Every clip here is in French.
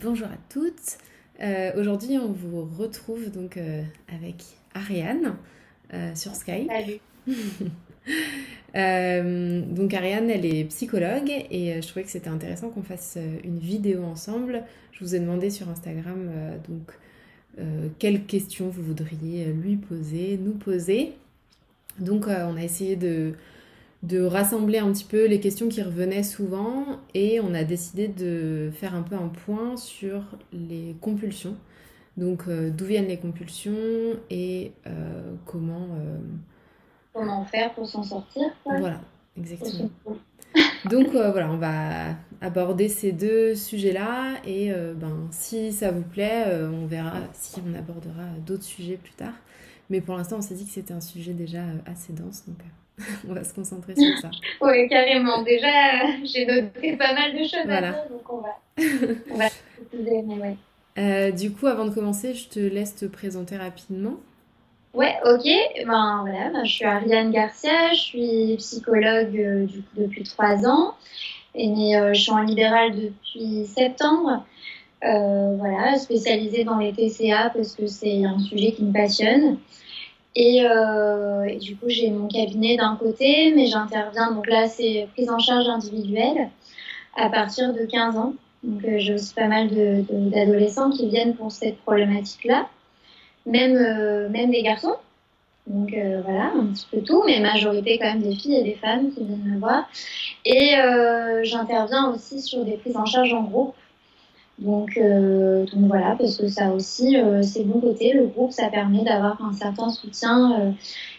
Bonjour à toutes. Euh, aujourd'hui, on vous retrouve donc euh, avec Ariane euh, sur Skype. Salut. donc Ariane, elle est psychologue et je trouvais que c'était intéressant qu'on fasse une vidéo ensemble. Je vous ai demandé sur Instagram donc quelles questions vous voudriez lui poser, nous poser. Donc on a essayé de de rassembler un petit peu les questions qui revenaient souvent et on a décidé de faire un peu un point sur les compulsions. Donc euh, d'où viennent les compulsions et euh, comment... Euh, comment faire pour s'en sortir. Voilà, exactement. Donc voilà, on va aborder ces deux sujets-là et ben, si ça vous plaît, on verra si on abordera d'autres sujets plus tard. Mais pour l'instant, on s'est dit que c'était un sujet déjà assez dense. Donc, on va se concentrer sur ça. oui, carrément. Déjà, j'ai noté pas mal de choses à dire, donc on va, on va mais ouais. Euh, du coup, avant de commencer, je te laisse te présenter rapidement. Ouais, ok. Ben voilà, ben, je suis Ariane Garcia, je suis psychologue euh, du coup, depuis trois ans et euh, je suis en libéral depuis septembre. voilà, spécialisée dans les TCA parce que c'est un sujet qui me passionne. Euh, et, du coup, j'ai mon cabinet d'un côté, mais j'interviens. Donc là, c'est prise en charge individuelle à partir de 15 ans. Donc euh, j'ai aussi pas mal d'adolescents qui viennent pour cette problématique-là, même, euh, même des garçons. Donc voilà, un petit peu tout, mais majorité quand même des filles et des femmes qui viennent me voir. Et j'interviens aussi sur des prises en charge en groupe. Donc, euh, donc voilà, parce que ça aussi, euh, c'est bon côté. Le groupe, ça permet d'avoir un certain soutien euh,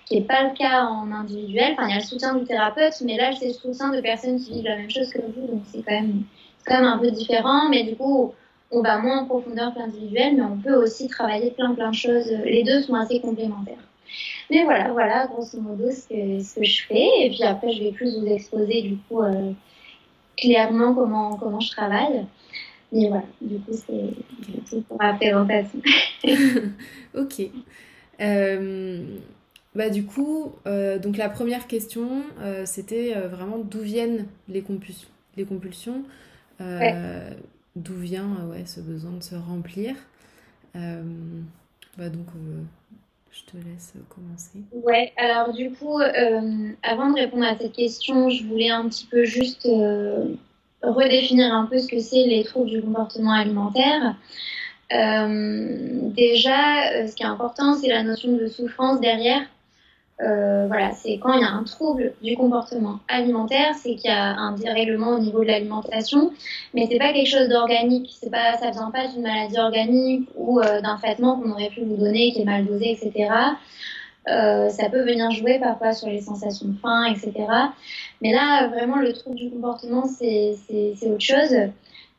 qui n'est pas le cas en individuel. Enfin, il y a le soutien du thérapeute, mais là, c'est le soutien de personnes qui vivent la même chose que vous. Donc, c'est quand même, quand même un peu différent. Mais du coup, on va moins en profondeur que l'individuel, mais on peut aussi travailler plein, plein de choses. Les deux sont assez complémentaires. Mais voilà, voilà, grosso modo, ce que, ce que je fais. Et puis après, je vais plus vous exposer, du coup, clairement comment, comment je travaille. Mais voilà, du coup, c'est tout pour la présentation. ok. Euh, bah, du coup, euh, donc la première question, euh, c'était vraiment d'où viennent les compulsions, les compulsions d'où vient ouais, ce besoin de se remplir. Bah, donc, je te laisse commencer. Ouais, alors du coup, avant de répondre à cette question, je voulais un petit peu juste redéfinir un peu ce que c'est les troubles du comportement alimentaire. Euh, déjà, euh, ce qui est important, c'est la notion de souffrance derrière. Euh, voilà, c'est quand il y a un trouble du comportement alimentaire, c'est qu'il y a un dérèglement au niveau de l'alimentation, mais c'est pas quelque chose d'organique, c'est pas, ça vient pas d'une maladie organique ou d'un traitement qu'on aurait pu vous donner qui est mal dosé, etc. Euh, ça peut venir jouer parfois sur les sensations de faim, etc. Mais là, vraiment, le trouble du comportement, c'est autre chose.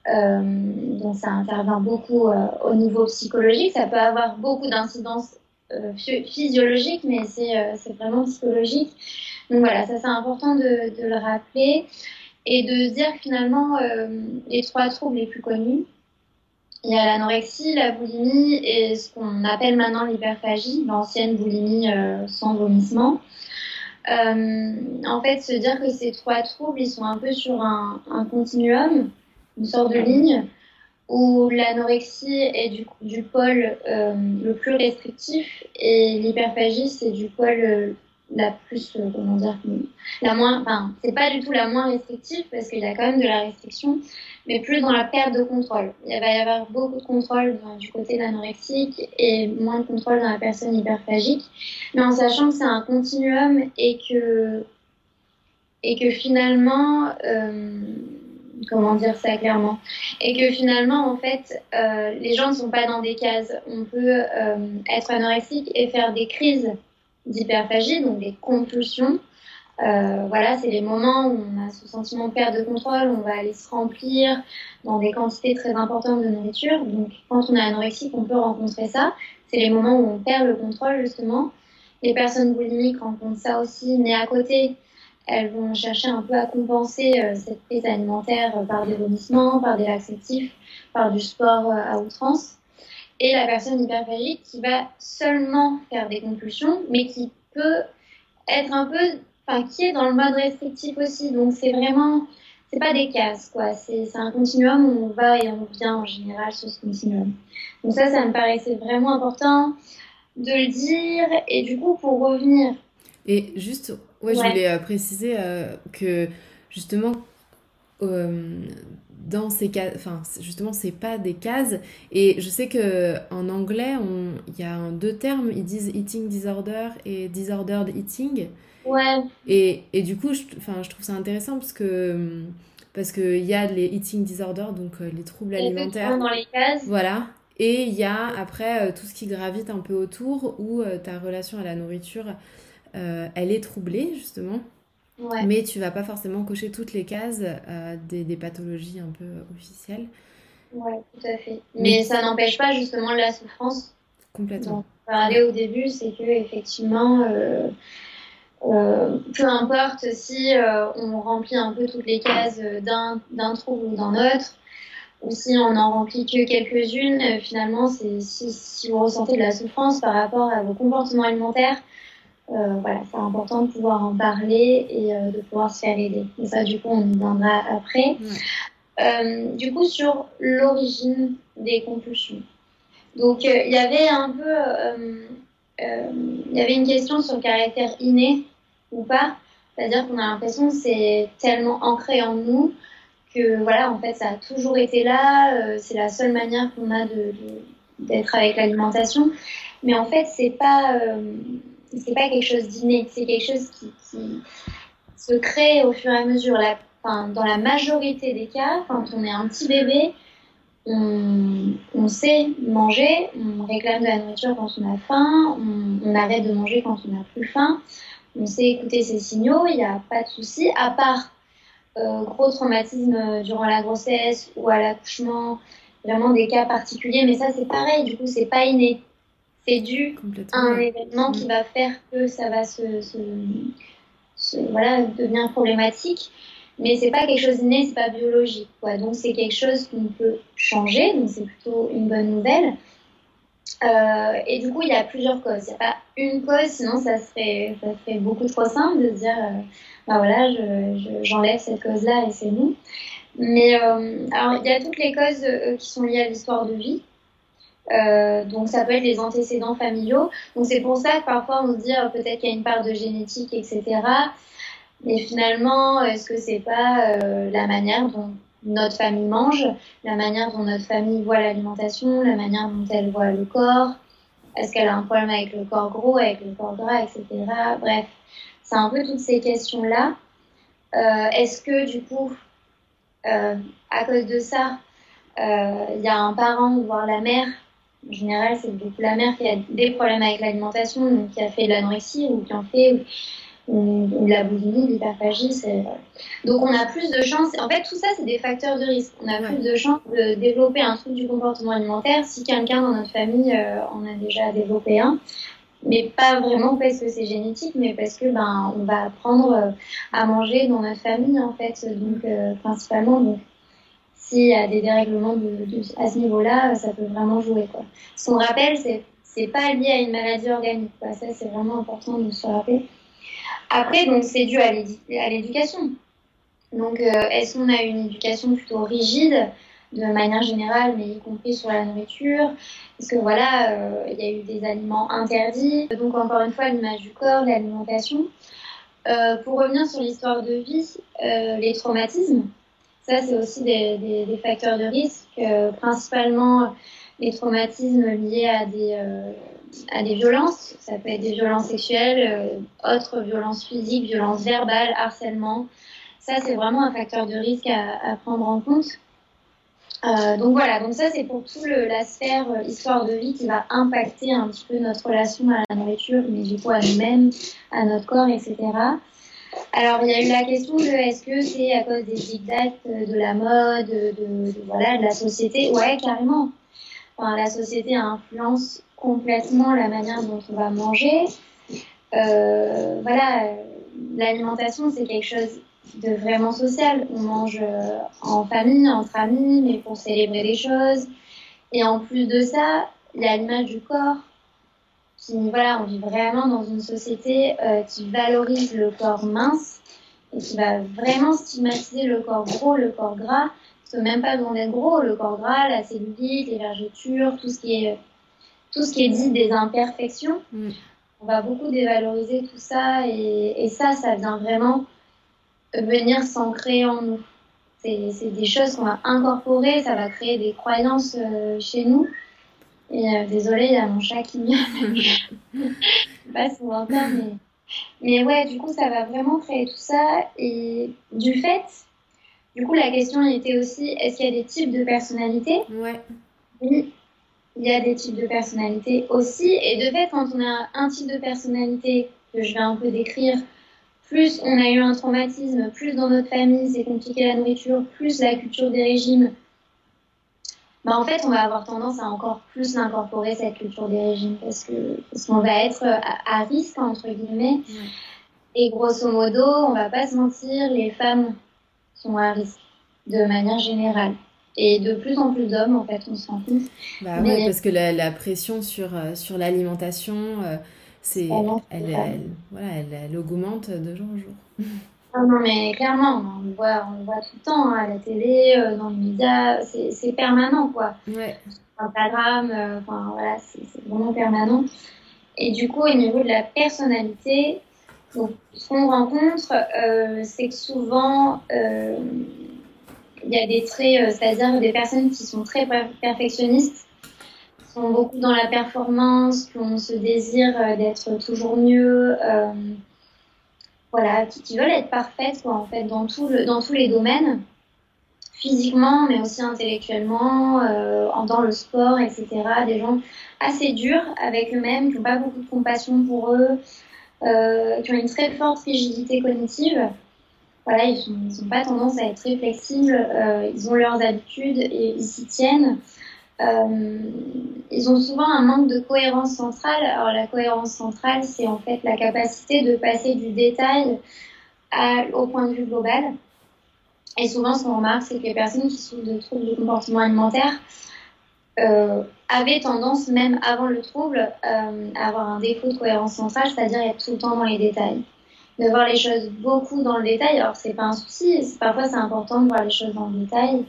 Euh, donc ça intervient beaucoup euh, au niveau psychologique. Ça peut avoir beaucoup d'incidences euh, physiologiques, mais c'est vraiment psychologique. Donc voilà, ça c'est important de, le rappeler et de se dire finalement, les trois troubles les plus connus, il y a l'anorexie, la boulimie et ce qu'on appelle maintenant l'hyperphagie, l'ancienne boulimie euh, sans vomissement. Euh, en fait, se dire que ces trois troubles, ils sont un peu sur un, continuum, une sorte de ligne, où l'anorexie est du, pôle euh, le plus restrictif et l'hyperphagie, c'est du pôle la plus, comment dire, la moins, enfin, c'est pas du tout la moins restrictive parce qu'il y a quand même de la restriction, mais plus dans la perte de contrôle. Il va y avoir beaucoup de contrôle du côté l'anorexique et moins de contrôle dans la personne hyperphagique, mais en sachant que c'est un continuum et que, et que finalement, euh, comment dire ça clairement, et que finalement, en fait, euh, les gens ne sont pas dans des cases. On peut euh, être anorexique et faire des crises d'hyperphagie, donc des compulsions, euh, voilà, c'est les moments où on a ce sentiment de perte de contrôle, on va aller se remplir dans des quantités très importantes de nourriture. Donc, quand on est anorexique, on peut rencontrer ça. C'est les moments où on perd le contrôle, justement. Les personnes boulimiques rencontrent ça aussi, mais à côté, elles vont chercher un peu à compenser euh, cette prise alimentaire euh, par des vomissements, par des laxatifs, par du sport à outrance. Et la personne hyperphagique qui va seulement faire des compulsions, mais qui peut être un peu enfin, qui est dans le mode restrictif aussi. Donc c'est vraiment, c'est pas des cases, quoi. C'est un continuum où on va et on vient en général sur ce continuum. Donc ça, ça me paraissait vraiment important de le dire. Et du coup, pour revenir. Et juste, ouais, je voulais euh, préciser euh, que justement, euh, dans ces cases, enfin, justement, c'est pas des cases. Et je sais que en anglais, il y a deux termes, ils disent eating disorder et disordered eating. Ouais. Et, et du coup, je, je trouve ça intéressant parce que parce qu'il y a les eating disorders, donc euh, les troubles alimentaires. dans les cases. Voilà. Et il y a après euh, tout ce qui gravite un peu autour, où euh, ta relation à la nourriture, elle est troublée, justement. Ouais. Mais tu vas pas forcément cocher toutes les cases des, des, pathologies un peu officielles. Ouais, tout à fait. Mais, ça n'empêche pas justement la souffrance. Complètement. Donc, parler au début, c'est que effectivement, euh, peu importe si euh, on remplit un peu toutes les cases d'un trouble ou d'un autre, ou si on n'en remplit que quelques-unes, euh, finalement, si, vous ressentez de la souffrance par rapport à vos comportements alimentaires, voilà, c'est important de pouvoir en parler et de pouvoir se faire aider. Et ça, du coup, on y viendra après. du coup, sur l'origine des compulsions. Donc, il y avait un peu, il y avait une question sur le caractère inné ou pas. C'est-à-dire qu'on a l'impression que c'est tellement ancré en nous que voilà, en fait, ça a toujours été là. Euh, c'est la seule manière qu'on a de, d'être avec l'alimentation. Mais en fait, c'est pas, euh, c'est pas quelque chose d'inné. C'est quelque chose qui, qui, se crée au fur et à mesure. La, enfin, dans la majorité des cas, quand on est un petit bébé, on, on, sait manger, on réclame de la nourriture quand on a faim, on, on arrête de manger quand on n'a plus faim on sait écouter ces signaux, il n'y a pas de souci, à part euh, gros traumatisme durant la grossesse ou à l'accouchement, vraiment des cas particuliers, mais ça c'est pareil, du coup c'est pas inné. C'est dû à un événement qui va faire que ça va se, se, voilà, devenir problématique. Mais c'est pas quelque chose d'inné, c'est pas biologique. Quoi. Donc c'est quelque chose qu'on peut changer, donc c'est plutôt une bonne nouvelle. Euh, et du coup, il y a plusieurs causes. Il n'y a pas une cause, sinon ça serait, ça serait beaucoup trop simple de dire, euh, bah voilà, j'enlève je, cette cause-là et c'est nous. Mais euh, alors, il y a toutes les causes qui sont liées à l'histoire de vie. donc ça peut être les antécédents familiaux. Donc c'est pour ça que parfois on se dit peut-être qu'il y a une part de génétique, etc. Mais finalement, est-ce que c'est pas la manière dont notre famille mange, la manière dont notre famille voit l'alimentation, la manière dont elle voit le corps? Est-ce qu'elle a un problème avec le corps gros, avec le corps gras, etc. Bref, c'est un peu toutes ces questions-là. Euh, Est-ce que du coup, euh, à cause de ça, euh, il y a un parent, voire la mère, en général c'est beaucoup la mère qui a des problèmes avec l'alimentation, donc qui a fait de l'anorexie ou qui en fait, ou, la boulimie, l'hyperphagie. Donc on a plus de chances. En fait, tout ça, c'est des facteurs de risque. On a plus de chances de développer un trouble du comportement alimentaire si quelqu'un dans notre famille euh, en a déjà développé un. Mais pas vraiment parce que c'est génétique, mais parce que ben on va apprendre euh, à manger dans notre famille en fait. Donc euh, principalement, donc s'il y a des dérèglements de, à ce niveau-là, ça peut vraiment jouer quoi. Ce qu'on rappelle, c'est c'est pas lié à une maladie organique. Quoi. Ça, c'est vraiment important de se rappeler. Après, donc, c'est dû à l'éducation. Donc, euh, est-ce qu'on a une éducation plutôt rigide de manière générale, mais y compris sur la nourriture? Parce que voilà, euh, il y a eu des aliments interdits. Donc, encore une fois, l'image du corps, l'alimentation. Euh, pour revenir sur l'histoire de vie, les traumatismes, ça, c'est aussi des, des, facteurs de risque, principalement les traumatismes liés à des à des violences. Ça peut être des violences sexuelles, euh, autres violences physiques, violences verbales, harcèlement. Ça, c'est vraiment un facteur de risque à, prendre en compte. Euh, donc voilà, donc ça c'est pour tout le, la sphère euh, histoire de vie qui va impacter un petit peu notre relation à la nourriture, mais du coup à nous-mêmes, à notre corps, etc. Alors il y a eu la question de est-ce que c'est à cause des dictats de la mode, de, de, voilà, de la société? Ouais, carrément. La société influence complètement la manière dont on va manger. Euh, voilà, l'alimentation, c'est quelque chose de vraiment social. On mange euh, en famille, entre amis, mais pour célébrer les choses. Et en plus de ça, il y a l'image du corps. Voilà, on vit vraiment dans une société euh, qui valorise le corps mince et qui va vraiment stigmatiser le corps gros, le corps gras, parce que même pas besoin d'être gros, le corps gras, la cellulite, les vergetures, tout ce qui est, tout ce qui est dit des imperfections. Mm. On va beaucoup dévaloriser tout ça et, et ça, ça vient vraiment venir s'ancrer en nous. C'est des choses qu'on va incorporer, ça va créer des croyances euh, chez nous. Et euh, désolée, il y a mon chat qui miaule. pas souvent mais... mais ouais, du coup, ça va vraiment créer tout ça. Et du fait, du coup, la question était aussi est-ce qu'il y a des types de personnalités? Ouais. Oui, il y a des types de personnalités aussi. Et de fait, quand on a un type de personnalité que je vais un peu décrire, plus on a eu un traumatisme, plus dans notre famille c'est compliqué la nourriture, plus la culture des régimes, bah en fait on va avoir tendance à encore plus l'incorporer cette culture des régimes parce que parce qu'on va être à, risque entre guillemets. Et grosso modo, on va pas se mentir, les femmes sont à risque de manière générale. Et de plus en plus d'hommes, en fait, on se rend compte. Bah ouais, parce que la, la pression sur, euh, sur l'alimentation, euh, c'est elle, elle, voilà, elle, augmente de jour en jour. Ah non, mais clairement, on le voit, on le voit tout le temps, hein, à la télé, euh, dans les médias, c'est permanent, quoi. Ouais. Instagram, euh, enfin voilà, c'est vraiment permanent. Et du coup, au niveau de la personnalité, ce qu'on rencontre, euh, c'est que souvent, il y a des traits, c'est-à-dire des personnes qui sont très perfectionnistes sont beaucoup dans la performance, qui ont ce désir euh, d'être toujours mieux, euh, voilà, qui, veulent être parfaites en fait, dans, dans tous les domaines, physiquement, mais aussi intellectuellement, euh, dans le sport, etc. Des gens assez durs avec eux-mêmes, qui n'ont pas beaucoup de compassion pour eux, qui ont une très forte rigidité cognitive. Voilà, ils n'ont pas tendance à être très flexibles, ils ont leurs habitudes et ils s'y tiennent. Euh, ils ont souvent un manque de cohérence centrale. Alors la cohérence centrale, c'est en fait la capacité de passer du détail au point de vue global. Et souvent, ce qu'on remarque, c'est que les personnes qui souffrent de troubles du comportement alimentaire euh, avaient tendance, même avant le trouble, euh, à avoir un défaut de cohérence centrale, c'est-à-dire être tout le temps dans les détails. De voir les choses beaucoup dans le détail, alors c'est pas un souci, parfois c'est important de voir les choses dans le détail,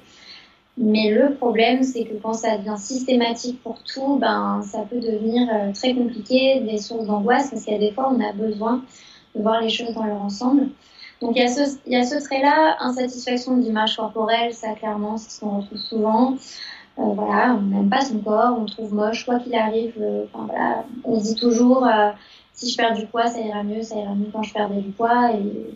mais le problème, c'est que quand ça devient systématique pour tout, ben, ça peut devenir euh, très compliqué, des sources d'angoisse, parce a des fois, on a besoin de voir les choses dans leur ensemble. Donc, il y a ce, il y a ce trait-là, insatisfaction d'image corporelle, ça, clairement, c'est ce qu'on retrouve souvent. Euh, voilà, on n'aime pas son corps, on trouve moche, quoi qu'il arrive. Euh, voilà, on dit toujours, euh, si je perds du poids, ça ira mieux, ça ira mieux quand je perdrai du poids. Et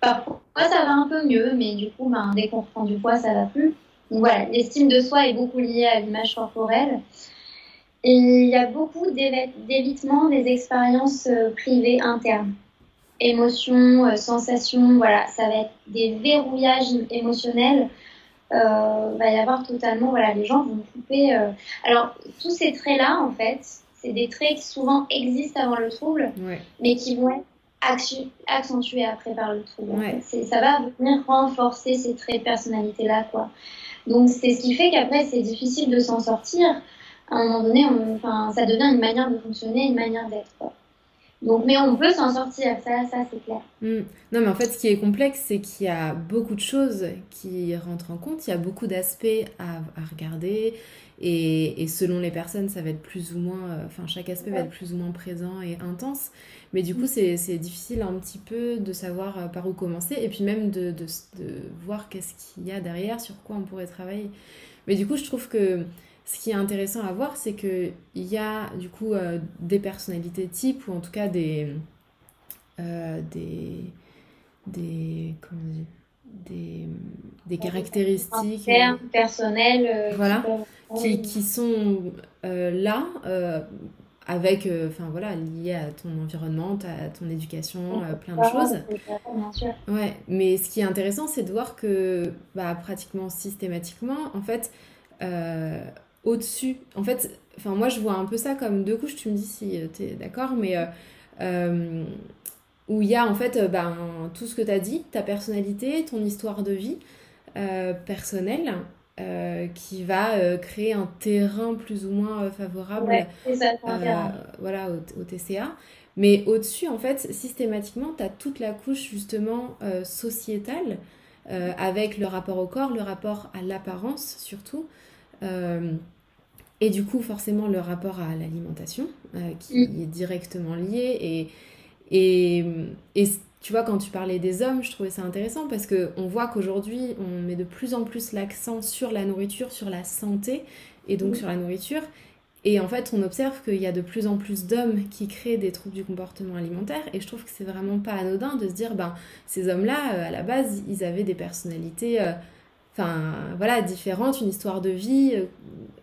parfois, ça va un peu mieux, mais du coup, ben, dès qu'on reprend du poids, ça va plus. Donc voilà, l'estime de soi est beaucoup liée à l'image corporelle. Il y a beaucoup d'évitement des expériences privées internes. Émotions, sensations, voilà, ça va être des verrouillages émotionnels. Euh, va y avoir totalement, voilà, les gens vont couper. Euh. Alors, tous ces traits-là, en fait, c'est des traits qui souvent existent avant le trouble, mais qui vont être accentués après par le trouble. Ça va venir renforcer ces traits de personnalité-là, quoi. Donc c'est ce qui fait qu'après c'est difficile de s'en sortir. À un moment donné, enfin, ça devient une manière de fonctionner, une manière d'être. Donc, mais on peut s'en sortir, ça, ça c'est clair. Hmm. Non, mais en fait, ce qui est complexe, c'est qu'il y a beaucoup de choses qui rentrent en compte, il y a beaucoup d'aspects à, à, regarder, et, et, selon les personnes, ça va être plus ou moins, euh, enfin, chaque aspect va être plus ou moins présent et intense. Mais du coup, c'est difficile un petit peu de savoir euh, par où commencer et puis même de, de, de voir qu'est-ce qu'il y a derrière, sur quoi on pourrait travailler. Mais du coup, je trouve que ce qui est intéressant à voir, c'est qu'il y a du coup euh, des personnalités types ou en tout cas des. Euh, des. des. comment dire des, des caractéristiques personnelles voilà, qui, qui, sont là avec, euh, enfin voilà, lié à ton environnement, à ton éducation, euh, plein de choses. Ouais, mais ce qui est intéressant, c'est de voir que bah, pratiquement systématiquement, en fait, euh, au-dessus, en fait, enfin moi je vois un peu ça comme deux couches, tu me dis si tu es d'accord, mais où il y a en fait ben, tout ce que tu as dit, ta personnalité, ton histoire de vie personnelle, qui va créer un terrain plus ou moins favorable voilà, au, TCA. Mais au-dessus, en fait, systématiquement, tu as toute la couche justement sociétale avec le rapport au corps, le rapport à l'apparence surtout. Et du coup, forcément, le rapport à l'alimentation, euh, qui mm. est directement lié. Et, et, et, tu vois, quand tu parlais des hommes, je trouvais ça intéressant parce qu'on voit qu'aujourd'hui, on met de plus en plus l'accent sur la nourriture, sur la santé, et donc mm. sur la nourriture. Et en fait, on observe qu'il y a de plus en plus d'hommes qui créent des troubles du comportement alimentaire. Et je trouve que c'est vraiment pas anodin de se dire, ben, ces hommes-là, euh, à la base, ils avaient des personnalités... Euh, enfin voilà, différentes, une histoire de vie.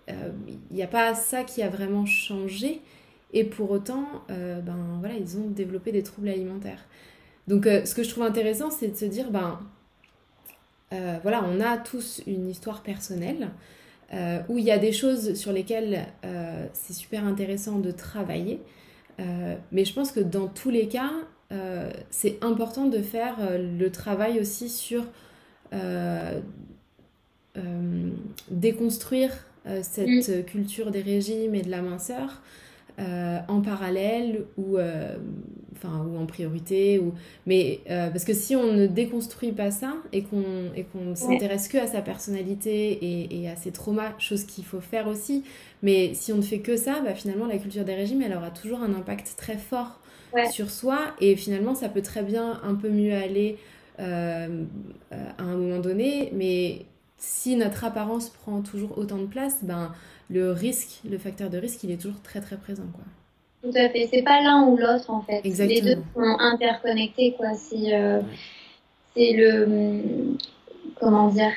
Il euh, n'y a pas ça qui a vraiment changé. Et pour autant, euh, ben voilà, ils ont développé des troubles alimentaires. Donc euh, ce que je trouve intéressant, c'est de se dire, ben voilà, on a tous une histoire personnelle. où il y a des choses sur lesquelles c'est super intéressant de travailler. mais je pense que dans tous les cas, c'est important de faire le travail aussi sur déconstruire euh, cette mm. culture des régimes et de la minceur euh, en parallèle ou, enfin, ou en priorité. Ou... Mais parce que si on ne déconstruit pas ça et qu'on qu'on ne s'intéresse que à sa personnalité et, et, à ses traumas, chose qu'il faut faire aussi, mais si on ne fait que ça, bah, finalement la culture des régimes, elle aura toujours un impact très fort sur soi et finalement ça peut très bien un peu mieux aller à un moment donné, mais si notre apparence prend toujours autant de place, ben, le risque, le facteur de risque, il est toujours très très présent. Quoi. Tout à fait. C'est pas l'un ou l'autre en fait. Les deux sont interconnectés. Quoi. C'est, euh, c'est le. Comment dire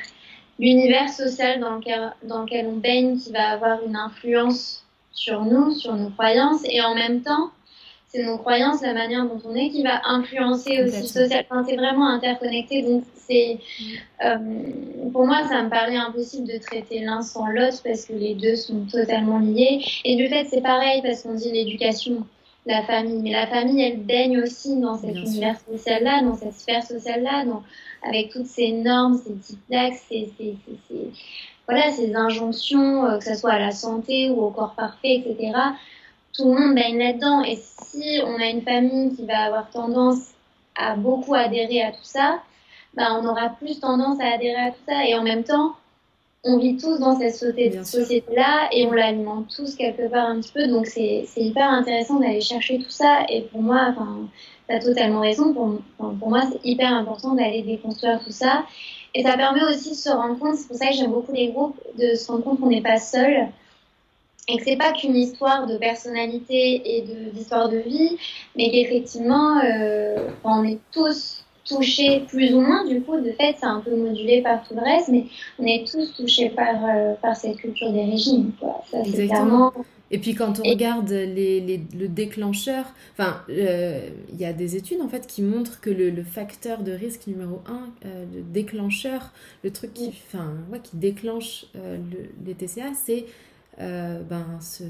L'univers social dans lequel, dans lequel on baigne qui va avoir une influence sur nous, sur nos croyances, et en même temps, c'est nos croyances, la manière dont on est qui va influencer aussi social. Enfin, c'est vraiment interconnecté. Donc, c'est, euh, pour moi, ça me paraît impossible de traiter l'un sans l'autre parce que les deux sont totalement liés. Et du fait, c'est pareil parce qu'on dit l'éducation, la famille. Mais la famille, elle baigne aussi dans cet univers social-là, dans cette sphère sociale-là, dans, avec toutes ces normes, ces ces, ces, ces, voilà, ces injonctions, euh, que ce soit à la santé ou au corps parfait, etc tout le monde baigne là-dedans. Et si on a une famille qui va avoir tendance à beaucoup adhérer à tout ça, bah, on aura plus tendance à adhérer à tout ça. Et en même temps, on vit tous dans cette société-là et on l'alimente tous quelque part un petit peu. Donc c'est hyper intéressant d'aller chercher tout ça. Et pour moi, tu as totalement raison. Pour, pour moi, c'est hyper important d'aller déconstruire tout ça. Et ça permet aussi de se rendre compte, c'est pour ça que j'aime beaucoup les groupes, de se rendre compte qu'on n'est pas seul et que c'est pas qu'une histoire de personnalité et d'histoire de, vie, mais qu'effectivement, euh, on est tous touchés plus ou moins. Du coup, de fait, c'est un peu modulé par tout le reste, mais on est tous touchés par, euh, par cette culture des régimes. Quoi. Ça, Exactement. Et puis quand on regarde les, les, le déclencheur, enfin, euh, il y a des études en fait qui montrent que le, le facteur de risque numéro un, le déclencheur, le truc qui, enfin, ouais, qui déclenche les TCA, c'est euh, ben, ce,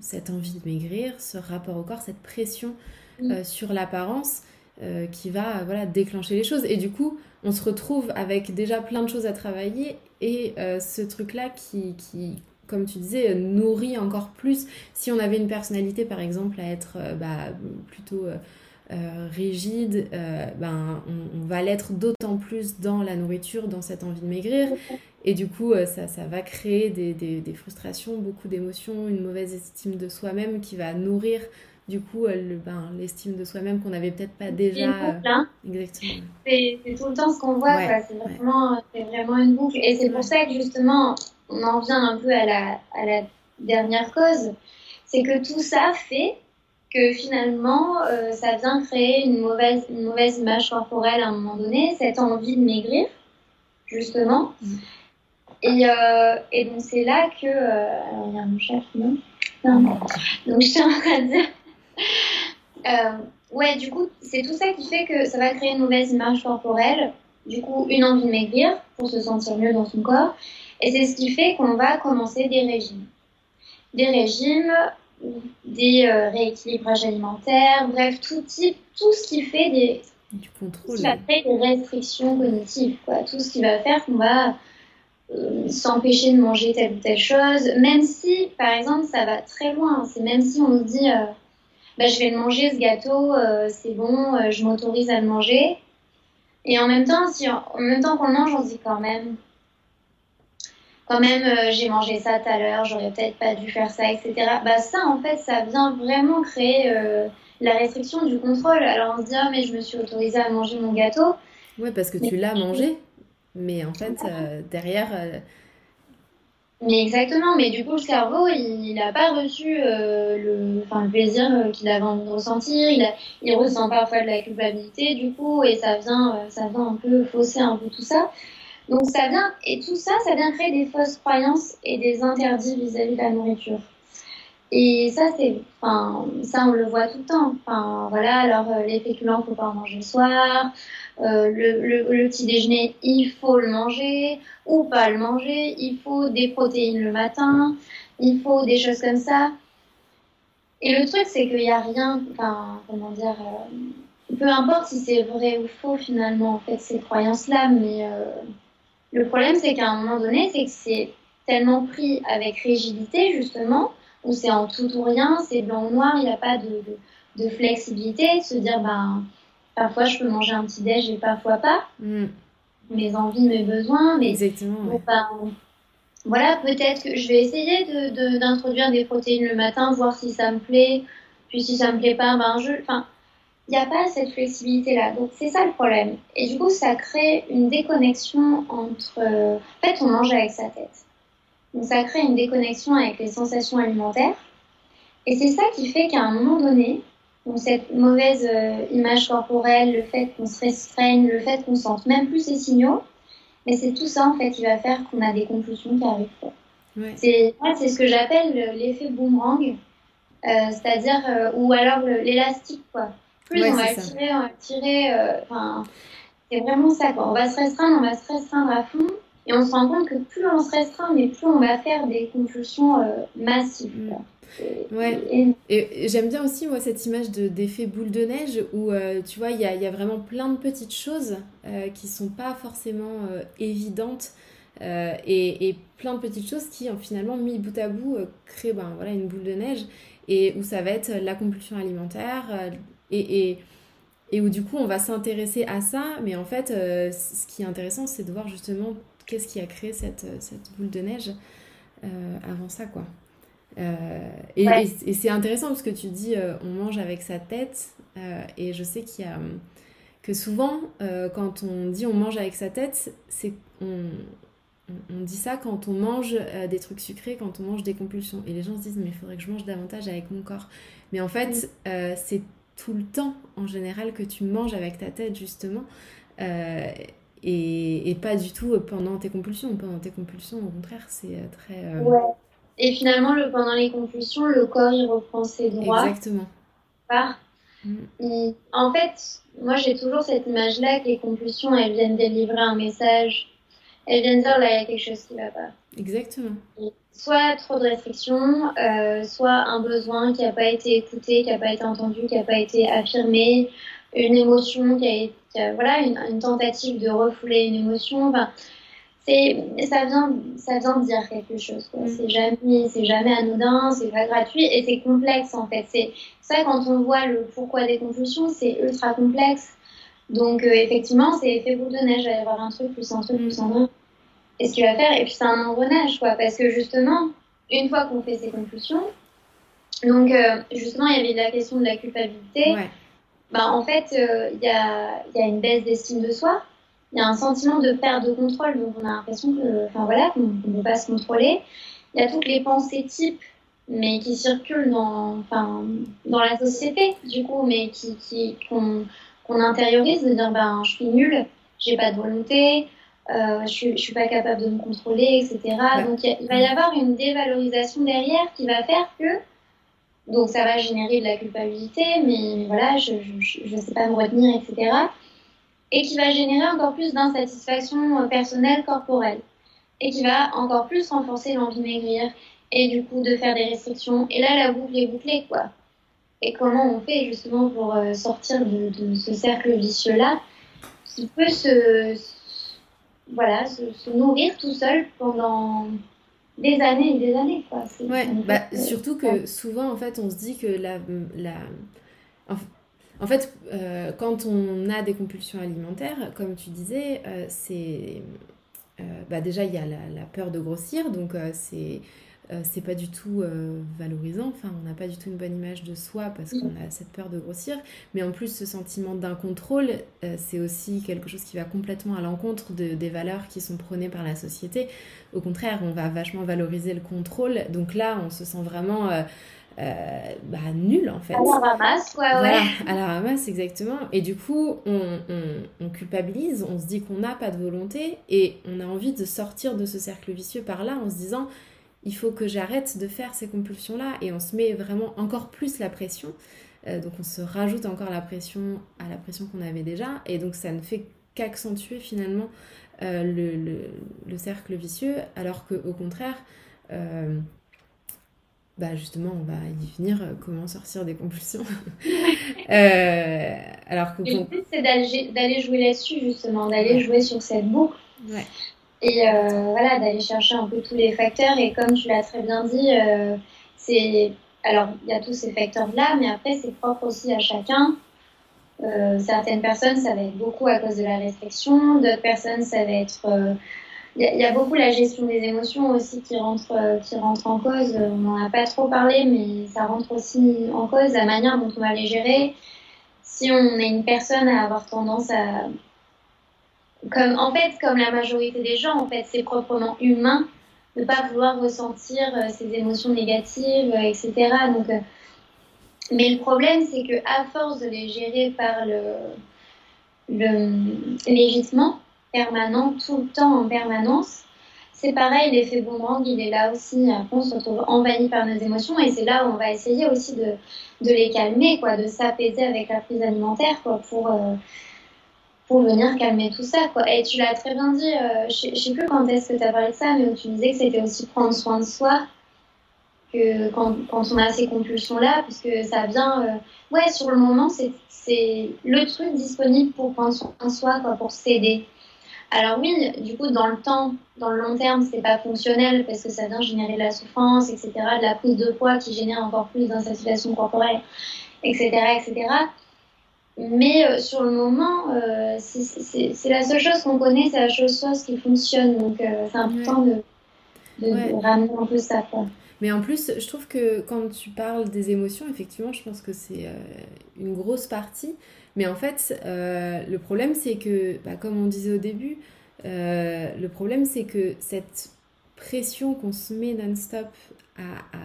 cette envie de maigrir, ce rapport au corps, cette pression euh, sur l'apparence euh, qui va voilà, déclencher les choses. Et du coup, on se retrouve avec déjà plein de choses à travailler et ce truc-là qui, qui, comme tu disais, nourrit encore plus. Si on avait une personnalité, par exemple, à être bah, plutôt rigide, ben, on, on va l'être d'autant plus dans la nourriture, dans cette envie de maigrir. Et du coup, euh, ça, ça va créer des, des, des frustrations, beaucoup d'émotions, une mauvaise estime de soi-même qui va nourrir du coup euh, ben, l'estime de soi-même qu'on n'avait peut-être pas déjà. Boucle, hein. Exactement. C'est tout le temps ce qu'on voit, c'est vraiment, vraiment, une boucle. Et c'est pour ça que justement, on en vient un peu à la, à la dernière cause, c'est que tout ça fait que finalement, euh, ça vient créer une mauvaise, une mauvaise image corporelle à un moment donné, cette envie de maigrir, justement. Mm. Et, euh, et donc c'est là que... Euh, alors il y a mon chef, non? Non. Donc je suis en train de dire... Euh, ouais, du coup, c'est tout ça qui fait que ça va créer une mauvaise image corporelle, du coup une envie de maigrir pour se sentir mieux dans son corps. Et c'est ce qui fait qu'on va commencer des régimes. Des régimes, des euh, rééquilibrages alimentaires, bref, tout type, tout ce qui fait des... Du contrôle. Tout ce qui va créer des restrictions cognitives, quoi. Tout ce qui va faire qu'on va s'empêcher de manger telle ou telle chose, même si, par exemple, ça va très loin. C'est même si on nous dit, bah, je vais le manger ce gâteau, c'est bon, je m'autorise à le manger. Et en même temps, si en même temps qu'on le mange, on se dit quand même, quand même, euh, j'ai mangé ça tout à l'heure, j'aurais peut-être pas dû faire ça, etc. Bah ça, en fait, ça vient vraiment créer euh, la restriction du contrôle. Alors on se dit, ah, mais je me suis autorisée à manger mon gâteau. Ouais, parce que tu l'as mangé, mais en fait, euh, derrière... Mais exactement, mais du coup, le cerveau, il n'a pas reçu le, enfin, le plaisir qu'il avait envie de ressentir. Il, il ressent parfois de la culpabilité, du coup, et ça vient, ça vient un peu fausser un peu tout ça. Donc ça vient, et tout ça, ça vient créer des fausses croyances et des interdits vis-à-vis de la nourriture. Et ça, c'est, enfin, ça on le voit tout le temps. Enfin, voilà, alors euh, les féculents, faut pas en manger le soir. Euh, le, le, petit déjeuner, il faut le manger ou pas le manger. Il faut des protéines le matin. Il faut des choses comme ça. Et le truc, c'est qu'il n'y a rien, enfin, comment dire, euh, peu importe si c'est vrai ou faux finalement, en fait, ces croyances-là, mais le problème, c'est qu'à un moment donné, c'est que c'est tellement pris avec rigidité, justement, où c'est en tout ou rien, c'est blanc ou noir, il n'y a pas de, de, flexibilité, de se dire, ben, parfois je peux manger un petit déj et parfois pas. Mm. Mes envies, mes besoins, mais Exactement, voilà, peut-être que je vais essayer d'introduire de, des protéines le matin, voir si ça me plaît. Puis si ça me plaît pas, ben je, enfin, il n'y a pas cette flexibilité-là. Donc c'est ça le problème. Et du coup, ça crée une déconnexion entre... Euh, en fait, on mange avec sa tête. Donc ça crée une déconnexion avec les sensations alimentaires. Et c'est ça qui fait qu'à un moment donné, donc cette mauvaise euh, image corporelle, le fait qu'on se restreigne, le fait qu'on sente même plus ces signaux, mais c'est tout ça en fait qui va faire qu'on a des compulsions qui arrivent. Ouais. C'est ce que j'appelle l'effet boomerang, euh, c'est-à-dire, ou alors l'élastique, quoi plus on, va tirer, on va tirer, euh, enfin, c'est vraiment ça, quoi. On va se restreindre, on va se restreindre à fond. Et on se rend compte que plus on se restreint, mais plus on va faire des compulsions euh, massives. Mm. Ouais. Et, j'aime bien aussi, moi, cette image d'effet boule de neige où, euh, tu vois, il y a, y a, vraiment plein de petites choses qui sont pas forcément évidentes. Et, et, plein de petites choses qui, finalement, mis bout à bout, créent ben, voilà, une boule de neige et où ça va être la compulsion alimentaire, et, et, où du coup on va s'intéresser à ça, mais en fait euh, ce qui est intéressant c'est de voir justement qu'est-ce qui a créé cette, cette boule de neige euh, avant ça quoi. Euh, et, et, c'est intéressant parce que tu dis on mange avec sa tête et je sais qu'il y a que souvent quand on dit on mange avec sa tête c'est on, on dit ça quand on mange des trucs sucrés, quand on mange des compulsions. Et les gens se disent, mais il faudrait que je mange davantage avec mon corps. Mais en fait, c'est tout le temps en général que tu manges avec ta tête justement euh, et, et, pas du tout pendant tes compulsions. Pendant tes compulsions, au contraire, c'est euh, très... Euh, ouais. Et finalement, le, pendant les compulsions, le corps, il reprend ses droits. Exactement. Mm. en fait, moi, j'ai toujours cette image-là que les compulsions, elles viennent délivrer un message. Elles viennent dire, là, il y a quelque chose qui va pas. Exactement soit trop de restrictions, euh, soit un besoin qui n'a pas été écouté, qui n'a pas été entendu, qui n'a pas été affirmé, une émotion qui a été, voilà, une, tentative de refouler une émotion. Enfin, ça vient, ça vient de dire quelque chose. Quoi. Mm. C'est jamais, c'est jamais anodin, c'est pas gratuit et c'est complexe en fait. C'est ça quand on voit le pourquoi des compulsions, c'est ultra complexe. Donc euh, effectivement, c'est effet boule de neige. Il va y avoir un truc plus un truc plus un truc et ce qu'il va faire? Et puis c'est un engrenage, quoi, parce que justement, une fois qu'on fait ces conclusions, donc euh, justement, il y avait la question de la culpabilité. Bah, en fait, euh, il y, a, y, a, une baisse d'estime de soi. Il y a un sentiment de perte de contrôle, donc on a l'impression que, enfin voilà, qu'on ne peut pas se contrôler. Il y a toutes les pensées types, mais qui circulent dans, enfin, dans la société, du coup, mais qui, qui qu'on, qu'on intériorise, de dire ben je suis nulle, j'ai pas de volonté, euh, je ne suis pas capable de me contrôler, etc. Donc il va y avoir une dévalorisation derrière qui va faire que, donc ça va générer de la culpabilité, mais voilà, je ne sais pas me retenir, etc. Et qui va générer encore plus d'insatisfaction euh, personnelle, corporelle. Et qui va encore plus renforcer l'envie de maigrir et du coup de faire des restrictions. Et là, la boucle est bouclée, quoi. Et comment on fait justement pour euh, sortir de, de ce cercle vicieux-là qui peut se voilà, se, nourrir tout seul pendant des années et des années. Quoi. Ouais, bah, surtout que souvent, en fait, on se dit que la... la... En fait, euh, quand on a des compulsions alimentaires, comme tu disais, euh, c'est... Euh, bah déjà, il y a la, peur de grossir, donc c'est c'est pas du tout valorisant, enfin on n'a pas du tout une bonne image de soi parce qu'on a cette peur de grossir, mais en plus ce sentiment d'incontrôle, c'est aussi quelque chose qui va complètement à l'encontre de, des valeurs qui sont prônées par la société. Au contraire, on va vachement valoriser le contrôle, donc là on se sent vraiment... bah, nul en fait. À la ramasse, quoi, ouais. à la ramasse, exactement. Et du coup, on, on, on culpabilise, on se dit qu'on n'a pas de volonté et on a envie de sortir de ce cercle vicieux par là en se disant il faut que j'arrête de faire ces compulsions-là et on se met vraiment encore plus la pression. Euh, donc on se rajoute encore la pression à la pression qu'on avait déjà et donc ça ne fait qu'accentuer finalement euh, le, cercle vicieux alors qu'au contraire, euh, bah justement on va y venir, comment sortir des compulsions. alors que... Le but c'est d'aller jouer là-dessus justement, d'aller jouer sur cette boucle. Ouais. Et euh, voilà, d'aller chercher un peu tous les facteurs. Et comme tu l'as très bien dit, euh, c'est alors il y a tous ces facteurs-là, mais après c'est propre aussi à chacun. Euh, certaines personnes, ça va être beaucoup à cause de la restriction. D'autres personnes, ça va être il y, a beaucoup la gestion des émotions aussi qui rentre, qui rentre en cause. On n'en a pas trop parlé, mais ça rentre aussi en cause, la manière dont on va les gérer. Si on est une personne à avoir tendance à, comme, en fait, comme la majorité des gens, en fait, c'est proprement humain de ne pas vouloir ressentir euh, ces émotions négatives, euh, etc. Donc, euh, mais le problème, c'est que à force de les gérer par le, l'évitement permanent, tout le temps en permanence, c'est pareil, l'effet boomerang, il est là aussi. Après, on se retrouve envahi par nos émotions et c'est là où on va essayer aussi de, de les calmer, quoi, de s'apaiser avec la prise alimentaire, quoi, pour pour venir calmer tout ça. Quoi. Et tu l'as très bien dit, euh, je sais plus quand est-ce que tu as parlé de ça, mais tu disais que c'était aussi prendre soin de soi, que quand, quand on a ces compulsions-là, puisque ça vient, euh, ouais, sur le moment, c'est le truc disponible pour prendre soin de soi, quoi, pour s'aider. Alors oui, du coup, dans le temps, dans le long terme, c'est pas fonctionnel parce que ça vient générer de la souffrance, etc., de la prise de poids qui génère encore plus d'insatisfaction corporelle, etc., etc. Mais euh, sur le moment, euh, c'est la seule chose qu'on connaît, c'est la seule chose qui fonctionne. Donc euh, c'est important de, de, ramener un peu ça. Quoi. Mais en plus, je trouve que quand tu parles des émotions, effectivement, je pense que c'est une grosse partie. Mais en fait, le problème, c'est que, bah, comme on disait au début, le problème, c'est que cette pression qu'on se met non-stop à,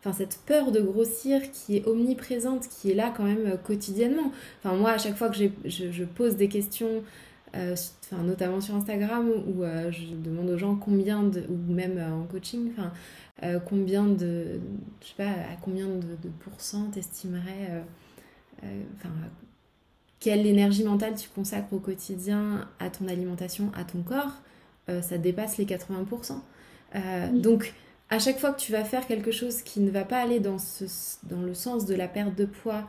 enfin cette peur de grossir qui est omniprésente, qui est là quand même euh, quotidiennement. Enfin moi à chaque fois que je, pose des questions, euh, enfin, notamment sur Instagram où euh, je demande aux gens combien de, ou même en coaching, enfin combien de, je sais pas à combien de, de pourcents t'estimerais, enfin quelle énergie mentale tu consacres au quotidien à ton alimentation, à ton corps, ça dépasse les 80%. Donc à chaque fois que tu vas faire quelque chose qui ne va pas aller dans, ce, dans le sens de la perte de poids,